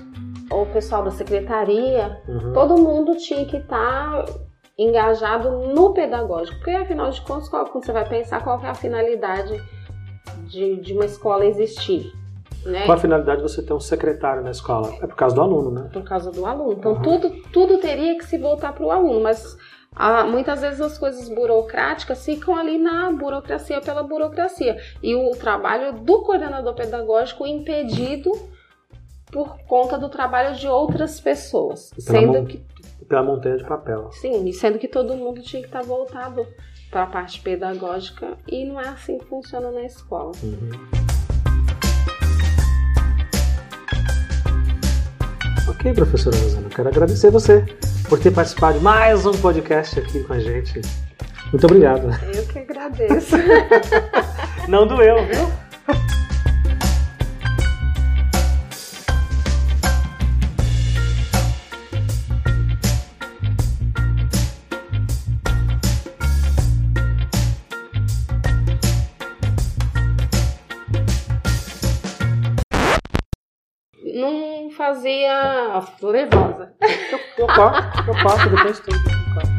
o, o, pessoal da secretaria, uhum. todo mundo tinha que estar tá engajado no pedagógico, porque afinal de contas, quando você vai pensar qual é a finalidade de, de uma escola existir. Né? Qual a finalidade de você ter um secretário na escola? É por causa do aluno, né? Por causa do aluno. Então uhum. tudo, tudo teria que se voltar para o aluno, mas ah, muitas vezes as coisas burocráticas ficam ali na burocracia pela burocracia. E o trabalho do coordenador pedagógico impedido por conta do trabalho de outras pessoas. Sendo que. Pela montanha de papel. Sim, e sendo que todo mundo tinha que estar voltado para a parte pedagógica e não é assim que funciona na escola. Uhum. Ok, professora Rosana, quero agradecer você por ter participado de mais um podcast aqui com a gente. Muito obrigado. Eu que agradeço. [LAUGHS] não doeu, viu? [LAUGHS] fazia levosa. Eu, eu, eu passo, depois tudo.